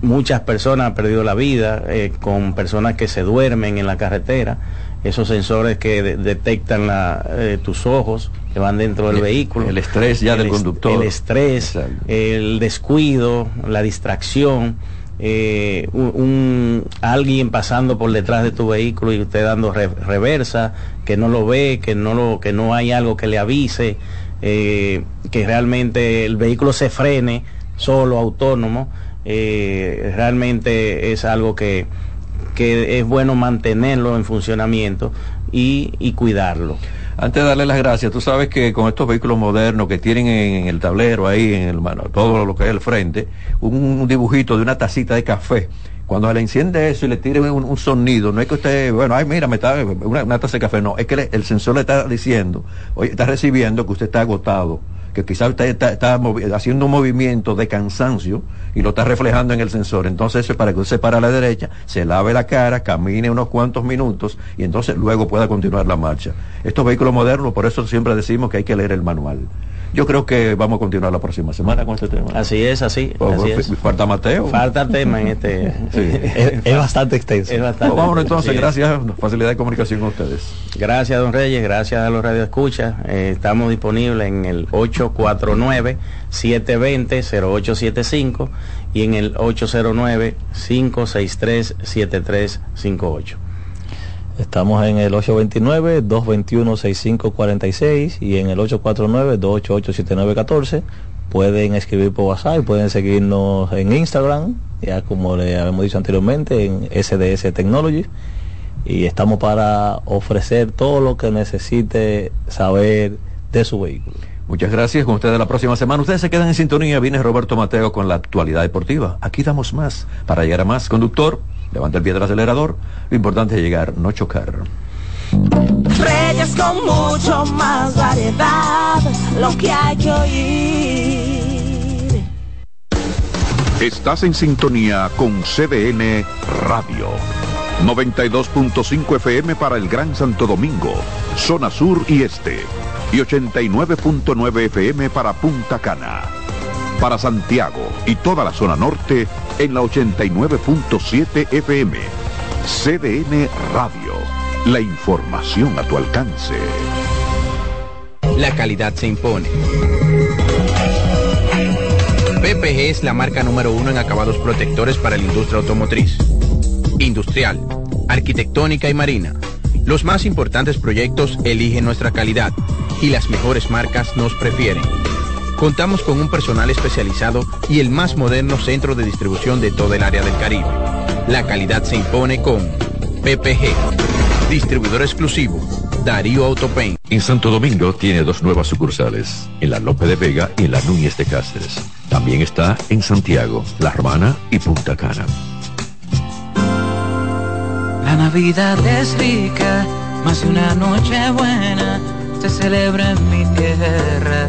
Muchas personas han perdido la vida con personas que se duermen en la carretera, esos sensores que de- detectan la, eh, tus ojos que van dentro del El- vehículo. el estrés ya del conductor. El estrés, el descuido, la distracción. eh, un, un- alguien pasando por detrás de tu vehículo y usted dando re- reversa, que no lo ve, que no lo, que no hay algo que le avise, eh, que realmente el vehículo se frene solo, autónomo, realmente es algo que, que es bueno mantenerlo en funcionamiento y, y cuidarlo. Antes de darle las gracias, tú sabes que con estos vehículos modernos que tienen en el tablero ahí, en el mano, todo lo que es el frente, un dibujito de una tacita de café. Cuando le enciende eso y le tire un, sonido, no es que usted, bueno, ay, mira, me está una, una taza de café, no, es que el sensor le está diciendo, oye, está recibiendo que usted está agotado, que quizás usted está, haciendo un movimiento de cansancio y lo está reflejando en el sensor. Entonces eso es para que usted se para a la derecha, se lave la cara, camine unos cuantos minutos y entonces luego pueda continuar la marcha. Estos vehículos modernos, por eso siempre decimos que hay que leer el manual. Yo creo que vamos a continuar la próxima semana con este tema. Así es, así. Pues, así pues, es. Falta Mateo. Falta tema en este. es, es bastante extenso. Es bastante Pues vámonos entonces, gracias, facilidad de comunicación con ustedes. Gracias, don Reyes, gracias a los radioescuchas. Eh, estamos disponibles en el 849-720-0875 y en el 809-563-7358. Estamos en el 829-221-6546 y en el 849-288-7914. Pueden escribir por WhatsApp pueden seguirnos en Instagram, ya como le habíamos dicho anteriormente, en SDS Technology. Y estamos para ofrecer todo lo que necesite saber de su vehículo. Muchas gracias. Con ustedes la próxima semana. Ustedes se quedan en sintonía. Viene Roberto Mateo con la actualidad deportiva. Aquí damos más para llegar a más. Conductor, levanta el pie del acelerador. Lo importante es llegar, no chocar. Reyes con mucho más variedad, lo que hay que oír. Estás en sintonía con CDN Radio. 92.5 FM para el Gran Santo Domingo, zona sur y este. Y 89.9 FM para Punta Cana. Para Santiago y toda la zona norte en la 89.7 FM. CDN Radio. la información a tu alcance. La calidad se impone. PPG es la marca número uno en acabados protectores para la industria automotriz, industrial, arquitectónica y marina. Los más importantes proyectos eligen nuestra calidad y las mejores marcas nos prefieren. Contamos con un personal especializado y el más moderno centro de distribución de todo el área del Caribe. La calidad se impone con PPG, distribuidor exclusivo, Darío Autopain. En Santo Domingo tiene dos nuevas sucursales, en la Lope de Vega y en la Núñez de Cáceres. También está en Santiago, La Romana y Punta Cana. La Navidad es rica, más de una noche buena se celebra en mi tierra.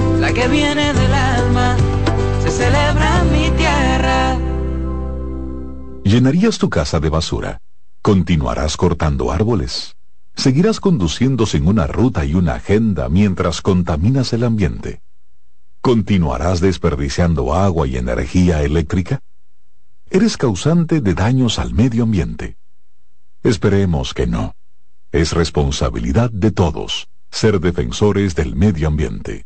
que viene del alma, se celebra mi tierra. ¿Llenarías tu casa de basura? ¿Continuarás cortando árboles? ¿Seguirás conduciendo sin una ruta y una agenda mientras contaminas el ambiente? ¿Continuarás desperdiciando agua y energía eléctrica? Eres causante de daños al medio ambiente. Esperemos que no. Es responsabilidad de todos ser defensores del medio ambiente.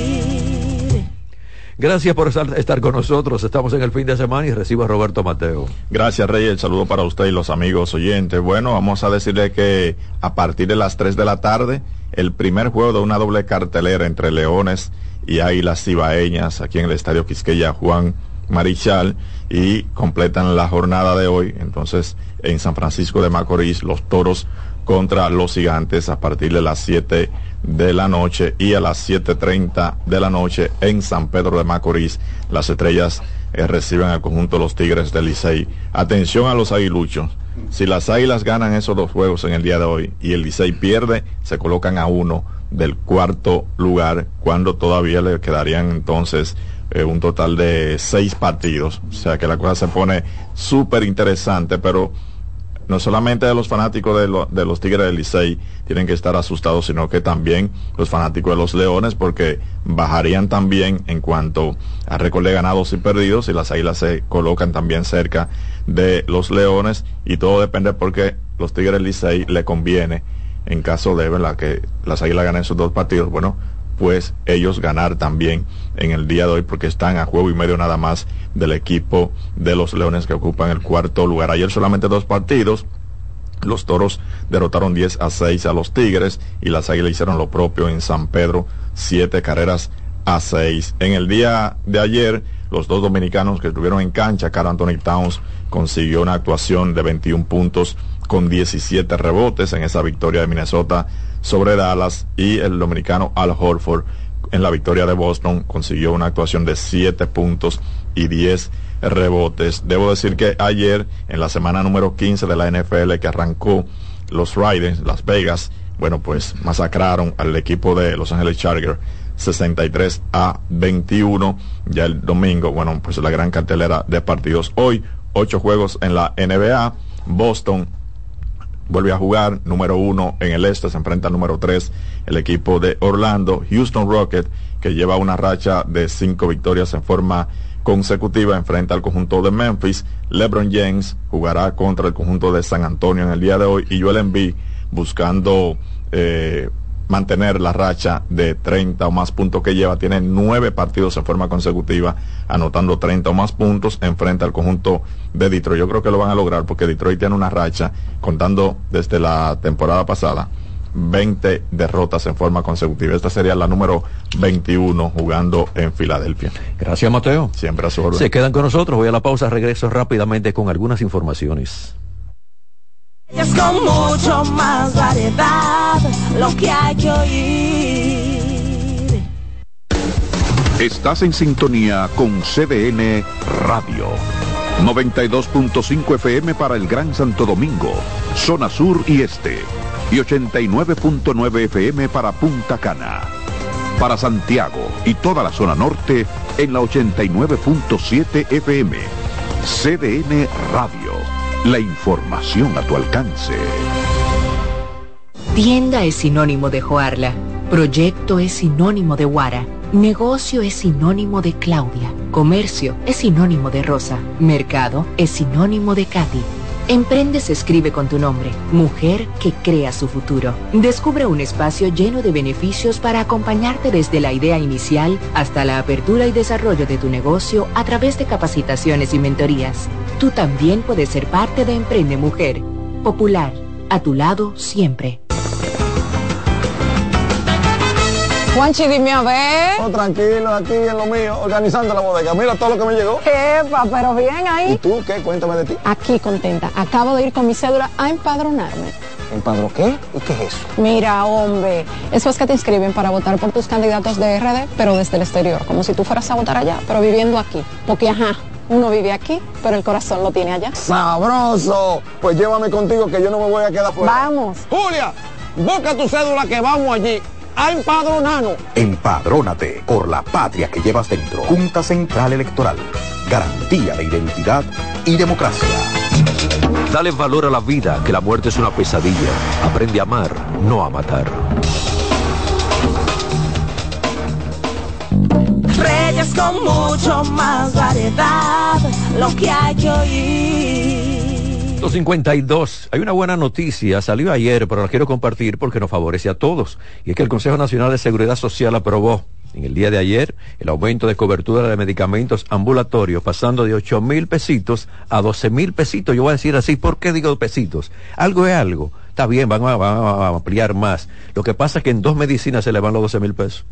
Gracias por estar, con nosotros. Estamos en el fin de semana y recibo a Roberto Mateo. Gracias, Rey. El saludo para usted y los amigos oyentes. Bueno, vamos a decirle que a partir de las 3 de la tarde, el primer juego de una doble cartelera entre Leones y Águilas Cibaeñas aquí en el Estadio Quisqueya Juan Marichal y completan la jornada de hoy. Entonces, en San Francisco de Macorís, los toros contra los gigantes a partir de las 7 de la noche y a las 7.30 de la noche en San Pedro de Macorís. Las estrellas eh, reciben al conjunto de los Tigres del Licey. Atención a los aguiluchos. Si las águilas ganan esos dos juegos en el día de hoy y el Licey pierde, se colocan a uno del cuarto lugar cuando todavía le quedarían entonces eh, un total de seis partidos. O sea que la cosa se pone súper interesante, pero no solamente los fanáticos de, lo- de los Tigres del Licey tienen que estar asustados, sino que también los fanáticos de los Leones, porque bajarían también en cuanto a récord ganados y perdidos, y las Águilas se colocan también cerca de los Leones, y todo depende porque los Tigres del Licey le conviene, en caso de ¿verdad? que las Águilas ganen sus dos partidos, bueno, pues ellos ganar también en el día de hoy porque están a juego y medio nada más del equipo de los Leones que ocupan el cuarto lugar. Ayer solamente dos partidos. Los toros derrotaron 10 a 6 a los Tigres y las Águilas hicieron lo propio en San Pedro, siete carreras a 6. En el día de ayer, los dos dominicanos que estuvieron en cancha, Carl Anthony Towns consiguió una actuación de 21 puntos con 17 rebotes en esa victoria de Minnesota sobre Dallas y el dominicano Al Horford en la victoria de Boston consiguió una actuación de 7 puntos y 10 rebotes. Debo decir que ayer, en la semana número 15 de la NFL que arrancó los Riders, Las Vegas, bueno, pues masacraron al equipo de Los Ángeles Chargers 63 a 21. Ya el domingo, bueno, pues la gran cartelera de partidos. Hoy, ocho juegos en la NBA. Boston vuelve a jugar número uno en el este, se enfrenta al número tres el equipo de Orlando, Houston Rocket, que lleva una racha de cinco victorias en forma consecutiva, enfrenta al conjunto de Memphis, LeBron James jugará contra el conjunto de San Antonio en el día de hoy y Joel Embiid buscando eh, mantener la racha de 30 o más puntos que lleva. Tiene nueve partidos en forma consecutiva, anotando 30 o más puntos, enfrenta al conjunto de Detroit. Yo creo que lo van a lograr porque Detroit tiene una racha, contando desde la temporada pasada, 20 derrotas en forma consecutiva. Esta sería la número 21 jugando en Filadelfia. Gracias, Mateo. Siempre a su orden. Se quedan con nosotros. Voy a la pausa. Regreso rápidamente con algunas informaciones. Es con mucho más variedad, lo que hay que oír. Estás en sintonía con CDN Radio. 92.5 FM para el Gran Santo Domingo, zona sur y este. Y 89.9 FM para Punta Cana. Para Santiago y toda la zona norte en la 89.7 FM. CDN Radio. La información a tu alcance. Tienda es sinónimo de Joarla. Proyecto es sinónimo de Guara. Negocio es sinónimo de Claudia. Comercio es sinónimo de Rosa. Mercado es sinónimo de Katy. Emprende se escribe con tu nombre, mujer que crea su futuro. Descubre un espacio lleno de beneficios para acompañarte desde la idea inicial hasta la apertura y desarrollo de tu negocio a través de capacitaciones y mentorías. Tú también puedes ser parte de Emprende Mujer. Popular, a tu lado siempre. Juanchi, dime a ver. Oh, tranquilo, aquí en lo mío, organizando la bodega. Mira todo lo que me llegó. Epa, pero bien ahí. ¿Y tú qué? Cuéntame de ti. Aquí contenta. Acabo de ir con mi cédula a empadronarme. ¿Empadro qué? ¿Y qué es eso? Mira, hombre, eso es que te inscriben para votar por tus candidatos de RD, pero desde el exterior, como si tú fueras a votar allá, pero viviendo aquí. Porque, ajá, uno vive aquí, pero el corazón lo tiene allá. ¡Sabroso! Pues llévame contigo que yo no me voy a quedar fuera. Vamos. Julia, busca tu cédula que vamos allí a empadronarnos. Empadrónate por la patria que llevas dentro. Junta Central Electoral. Garantía de identidad y democracia. Dale valor a la vida, que la muerte es una pesadilla. Aprende a amar, no a matar. Reyes con mucho más variedad, lo que hay que oír. 252. Hay una buena noticia, salió ayer, pero la quiero compartir porque nos favorece a todos. Y es que el Consejo Nacional de Seguridad Social aprobó en el día de ayer el aumento de cobertura de medicamentos ambulatorios, pasando de 8 mil pesitos a 12 mil pesitos. Yo voy a decir así, ¿por qué digo pesitos? Algo es algo. Está bien, van a, van a ampliar más. Lo que pasa es que en dos medicinas se le van los 12 mil pesos.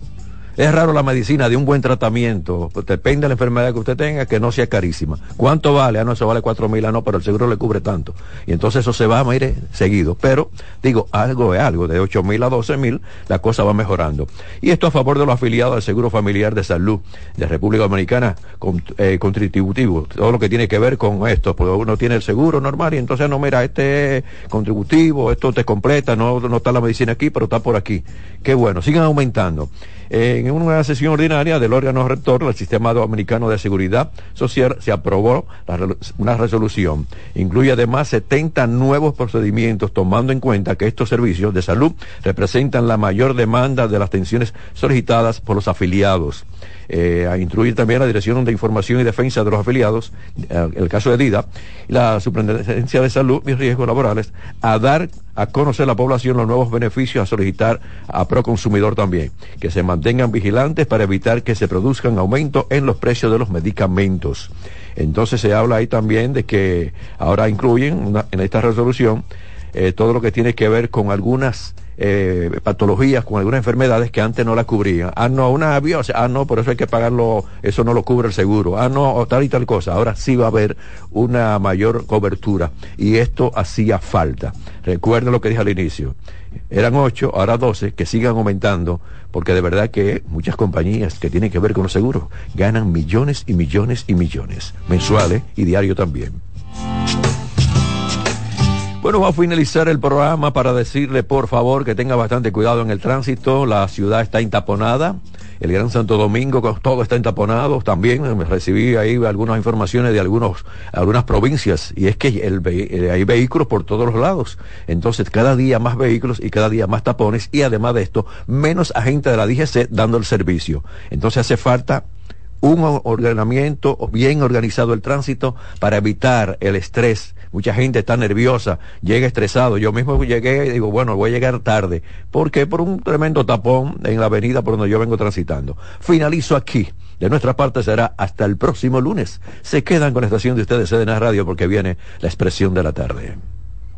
Es raro la medicina de un buen tratamiento, pues depende de la enfermedad que usted tenga, que no sea carísima. ¿Cuánto vale? Ah, no, eso vale cuatro mil, ah, no, pero el seguro le cubre tanto. Y entonces eso se va, mire, seguido. Pero, digo, algo es algo, de ocho mil a doce mil, la cosa va mejorando. Y esto a favor de los afiliados al Seguro Familiar de Salud de República Dominicana, con, eh, contributivo, todo lo que tiene que ver con esto, porque uno tiene el seguro normal y entonces, no, mira, este es contributivo, esto te completa, no, no está la medicina aquí, pero está por aquí. Qué bueno, sigan aumentando. En una sesión ordinaria del órgano rector del Sistema Dominicano de Seguridad Social se aprobó una resolución. Incluye además 70 nuevos procedimientos, tomando en cuenta que estos servicios de salud representan la mayor demanda de las atenciones solicitadas por los afiliados. Eh, a instruir también la Dirección de Información y Defensa de los Afiliados, eh, el caso de DIDA, la Superintendencia de Salud y Riesgos Laborales, a dar a conocer a la población los nuevos beneficios, a solicitar a Proconsumidor también, que se mantengan vigilantes para evitar que se produzcan aumentos en los precios de los medicamentos. Entonces se habla ahí también de que ahora incluyen en esta resolución eh, todo lo que tiene que ver con algunas eh, patologías, con algunas enfermedades que antes no la cubrían. Ah, no, una biopsia, ah, no, por eso hay que pagarlo, eso no lo cubre el seguro. Ah, no, tal y tal cosa. Ahora sí va a haber una mayor cobertura y esto hacía falta. Recuerden lo que dije al inicio. Eran ocho, ahora doce, que sigan aumentando, porque de verdad que muchas compañías que tienen que ver con los seguros ganan millones y millones y millones, mensuales y diario también. Bueno, va a finalizar el programa para decirle, por favor, que tenga bastante cuidado en el tránsito. La ciudad está intaponada. El Gran Santo Domingo, todo está entaponado. También recibí ahí algunas informaciones de algunos, algunas provincias. Y es que el, hay vehículos por todos los lados. Entonces, cada día más vehículos y cada día más tapones. Y además de esto, menos agentes de la DGC dando el servicio. Entonces, hace falta un ordenamiento bien organizado el tránsito para evitar el estrés. Mucha gente está nerviosa, llega estresado. Yo mismo llegué y digo, bueno, voy a llegar tarde. ¿Por qué? Por un tremendo tapón en la avenida por donde yo vengo transitando. Finalizo aquí. De nuestra parte será hasta el próximo lunes. Se quedan con la estación de ustedes, CDN Radio, porque viene la expresión de la tarde.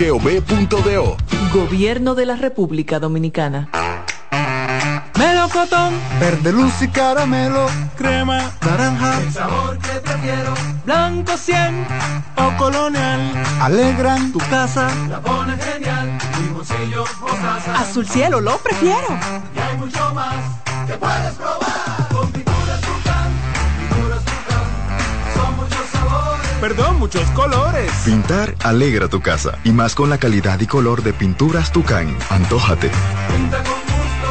presidencia.gov.do. Gobierno de la República Dominicana. Melocotón, verde luz y caramelo, crema, naranja, el sabor que prefiero, blanco 100 o colonial, alegran tu casa, la pone genial, limoncillo, mostaza, azul cielo lo prefiero, y hay mucho más que puedes probar, perdón, muchos colores. Pintar alegra tu casa, y más con la calidad y color de pinturas Tucán, antójate. pinta con gusto,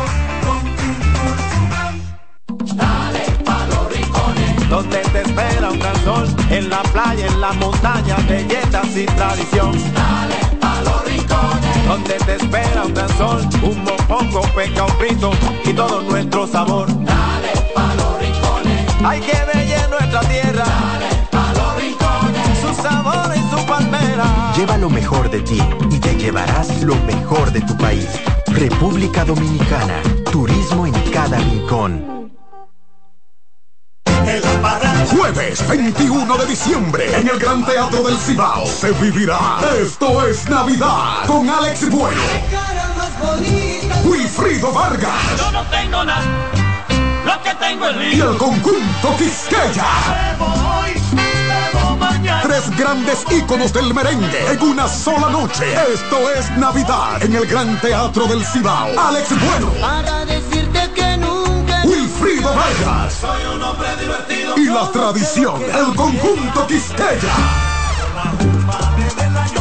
con. Dale pa' los rincones, donde te espera un gran sol, en la playa, en la montaña, belletas y tradición. dale pa' los rincones, Donde te espera un gran sol, un mopongo, peca, un frito y todo nuestro sabor. Lleva lo mejor de ti y te llevarás lo mejor de tu país. República Dominicana. Turismo en cada rincón. Jueves 21 de diciembre en el Gran Teatro del Cibao se vivirá Esto es Navidad con Alex Bueno, Wilfrido Vargas yo no tengo nada, lo que tengo es y el conjunto Quisqueya. Tres grandes íconos del merengue en una sola noche. Esto es Navidad en el Gran Teatro del Cibao. Alex Bueno, Para decirte que nunca Wilfrido Vargas soy un hombre divertido. y la tradición, el conjunto Quisqueya.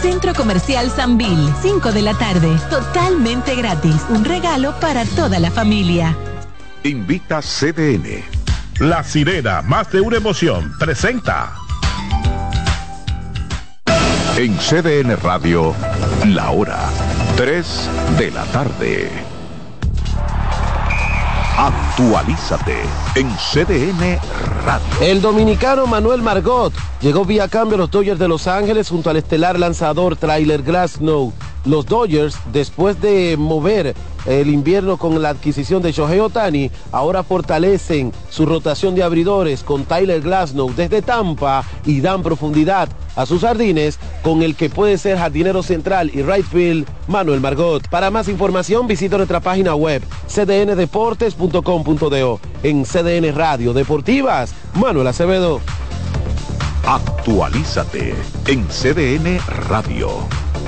Centro Comercial Sanvil, 5 de la tarde. Totalmente gratis. Un regalo para toda la familia. Invita CDN. La sirena, más de una emoción, presenta. En CDN Radio, la hora 3 de la tarde. Actualízate en CDN Radio. El dominicano Manuel Margot llegó vía cambio a los Dodgers de Los Ángeles junto al estelar lanzador Trailer Glasnow. Los Dodgers, después de mover el invierno con la adquisición de Shohei Otani, ahora fortalecen su rotación de abridores con Tyler Glasnow desde Tampa y dan profundidad a sus jardines con el que puede ser jardinero central y right field Manuel Margot. Para más información visita nuestra página web cdndeportes.com.do en CDN Radio Deportivas Manuel Acevedo. Actualízate en CDN Radio.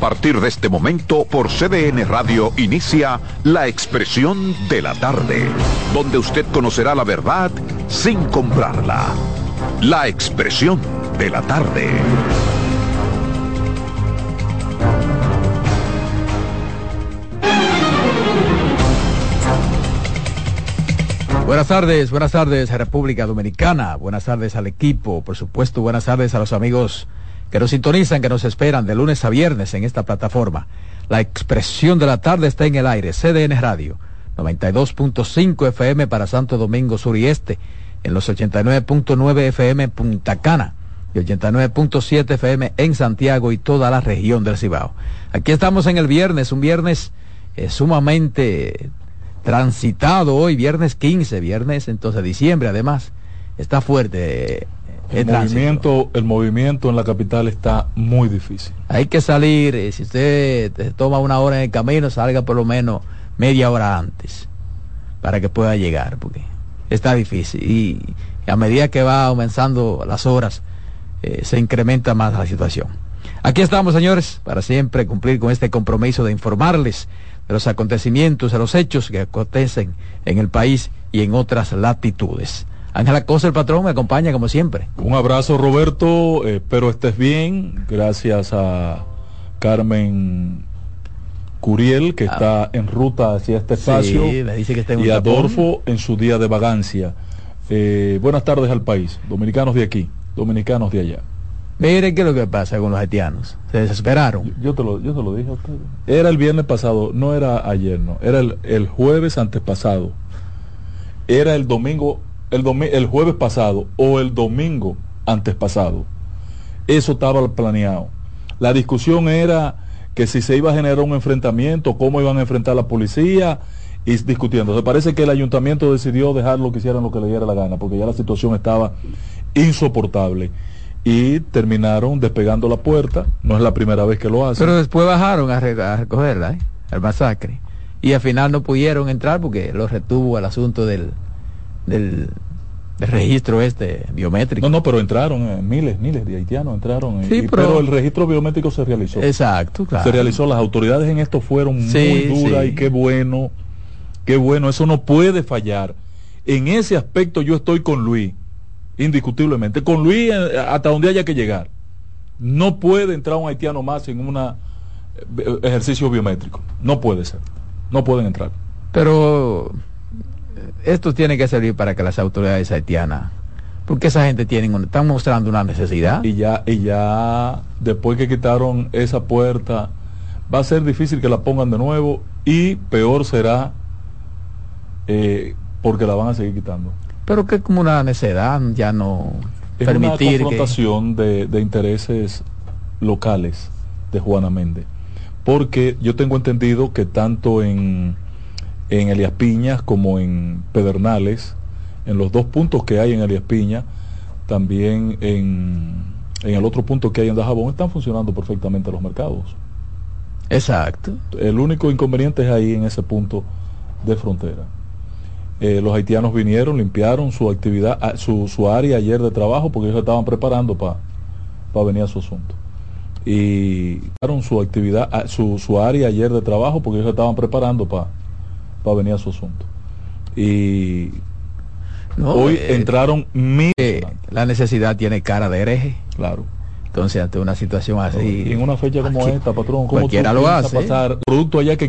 Partir de este momento, por CDN Radio inicia La Expresión de la Tarde, donde usted conocerá la verdad sin comprarla. La Expresión de la Tarde. Buenas tardes, buenas tardes República Dominicana, buenas tardes al equipo, por supuesto, buenas tardes a los amigos que nos sintonizan, que nos esperan de lunes a viernes en esta plataforma. La expresión de la tarde está en el aire, CDN Radio, 92.5 FM para Santo Domingo Sur y Este, en los 89.9 FM Punta Cana y 89.7 FM en Santiago y toda la región del Cibao. Aquí estamos en el viernes, un viernes eh, sumamente transitado hoy, viernes 15, viernes entonces diciembre además. Está fuerte. El movimiento, el movimiento en la capital está muy difícil. Hay que salir, eh, si usted eh, toma una hora en el camino, salga por lo menos media hora antes para que pueda llegar, porque está difícil. Y, y a medida que va aumentando las horas, eh, se incrementa más la situación. Aquí estamos, señores, para siempre cumplir con este compromiso de informarles de los acontecimientos, de los hechos que acontecen en el país y en otras latitudes. Ángela Cosa, el patrón, me acompaña como siempre. Un abrazo Roberto, eh, espero estés bien, gracias a Carmen Curiel que está en ruta hacia este espacio Ah. Sí, me dice que está en un y. Adolfo en su día de vagancia. Eh, buenas tardes al país, dominicanos de aquí, dominicanos de allá. Miren qué es lo que pasa con los haitianos. Se desesperaron. Yo te lo, yo te lo dije a ustedes. Era el viernes pasado, no era ayer, no. Era el, el jueves antepasado. Era el domingo, el, el jueves pasado o el domingo antes pasado. Eso estaba planeado. La discusión era que si se iba a generar un enfrentamiento, cómo iban a enfrentar la policía y discutiendo. Se parece que el ayuntamiento decidió dejarlo que hicieran lo que le diera la gana, porque ya la situación estaba insoportable. Y terminaron despegando la puerta. No es la primera vez que lo hacen. Pero después bajaron a, re- a recogerla, ¿eh? al masacre. Y al final no pudieron entrar porque lo retuvo el asunto del, del, del registro este biométrico. No, no, pero entraron eh, miles, miles de haitianos entraron. eh, Sí, y- pero- pero... el registro biométrico se realizó. Exacto, claro. Se realizó. Las autoridades en esto fueron Sí, muy duras sí. y qué bueno, qué bueno. Eso no puede fallar. En ese aspecto yo estoy con Luis, indiscutiblemente. Con Luis eh, hasta donde haya que llegar. No puede entrar un haitiano más en un ejercicio biométrico. No puede ser. No pueden entrar. Pero esto tiene que servir para que las autoridades haitianas, porque esa gente tienen, un- están mostrando una necesidad. Y ya, y ya después que quitaron esa puerta va a ser difícil que la pongan de nuevo y peor será eh, porque la van a seguir quitando. Pero que es como una necedad, ya no Es permitir una que... confrontación de, de intereses locales de Juana Méndez. Porque yo tengo entendido que tanto en, en Elias Piñas como en Pedernales, en los dos puntos que hay en Elias Piña, también en, en el otro punto que hay en Dajabón, están funcionando perfectamente los mercados. Exacto. El único inconveniente es ahí en ese punto de frontera. Eh, los haitianos vinieron, limpiaron su actividad, ah, su, su área ayer de trabajo porque ellos estaban preparando para venir a su asunto. Y limpiaron su actividad, ah, su, su área ayer de trabajo porque ellos estaban preparando para venir a su asunto. Y No, hoy eh, entraron mil. eh, la necesidad tiene cara de hereje. Claro. Entonces, ante una situación así... Y en una fecha como esta, patrón, ¿cómo tú cualquiera lo hace. pasar producto allá que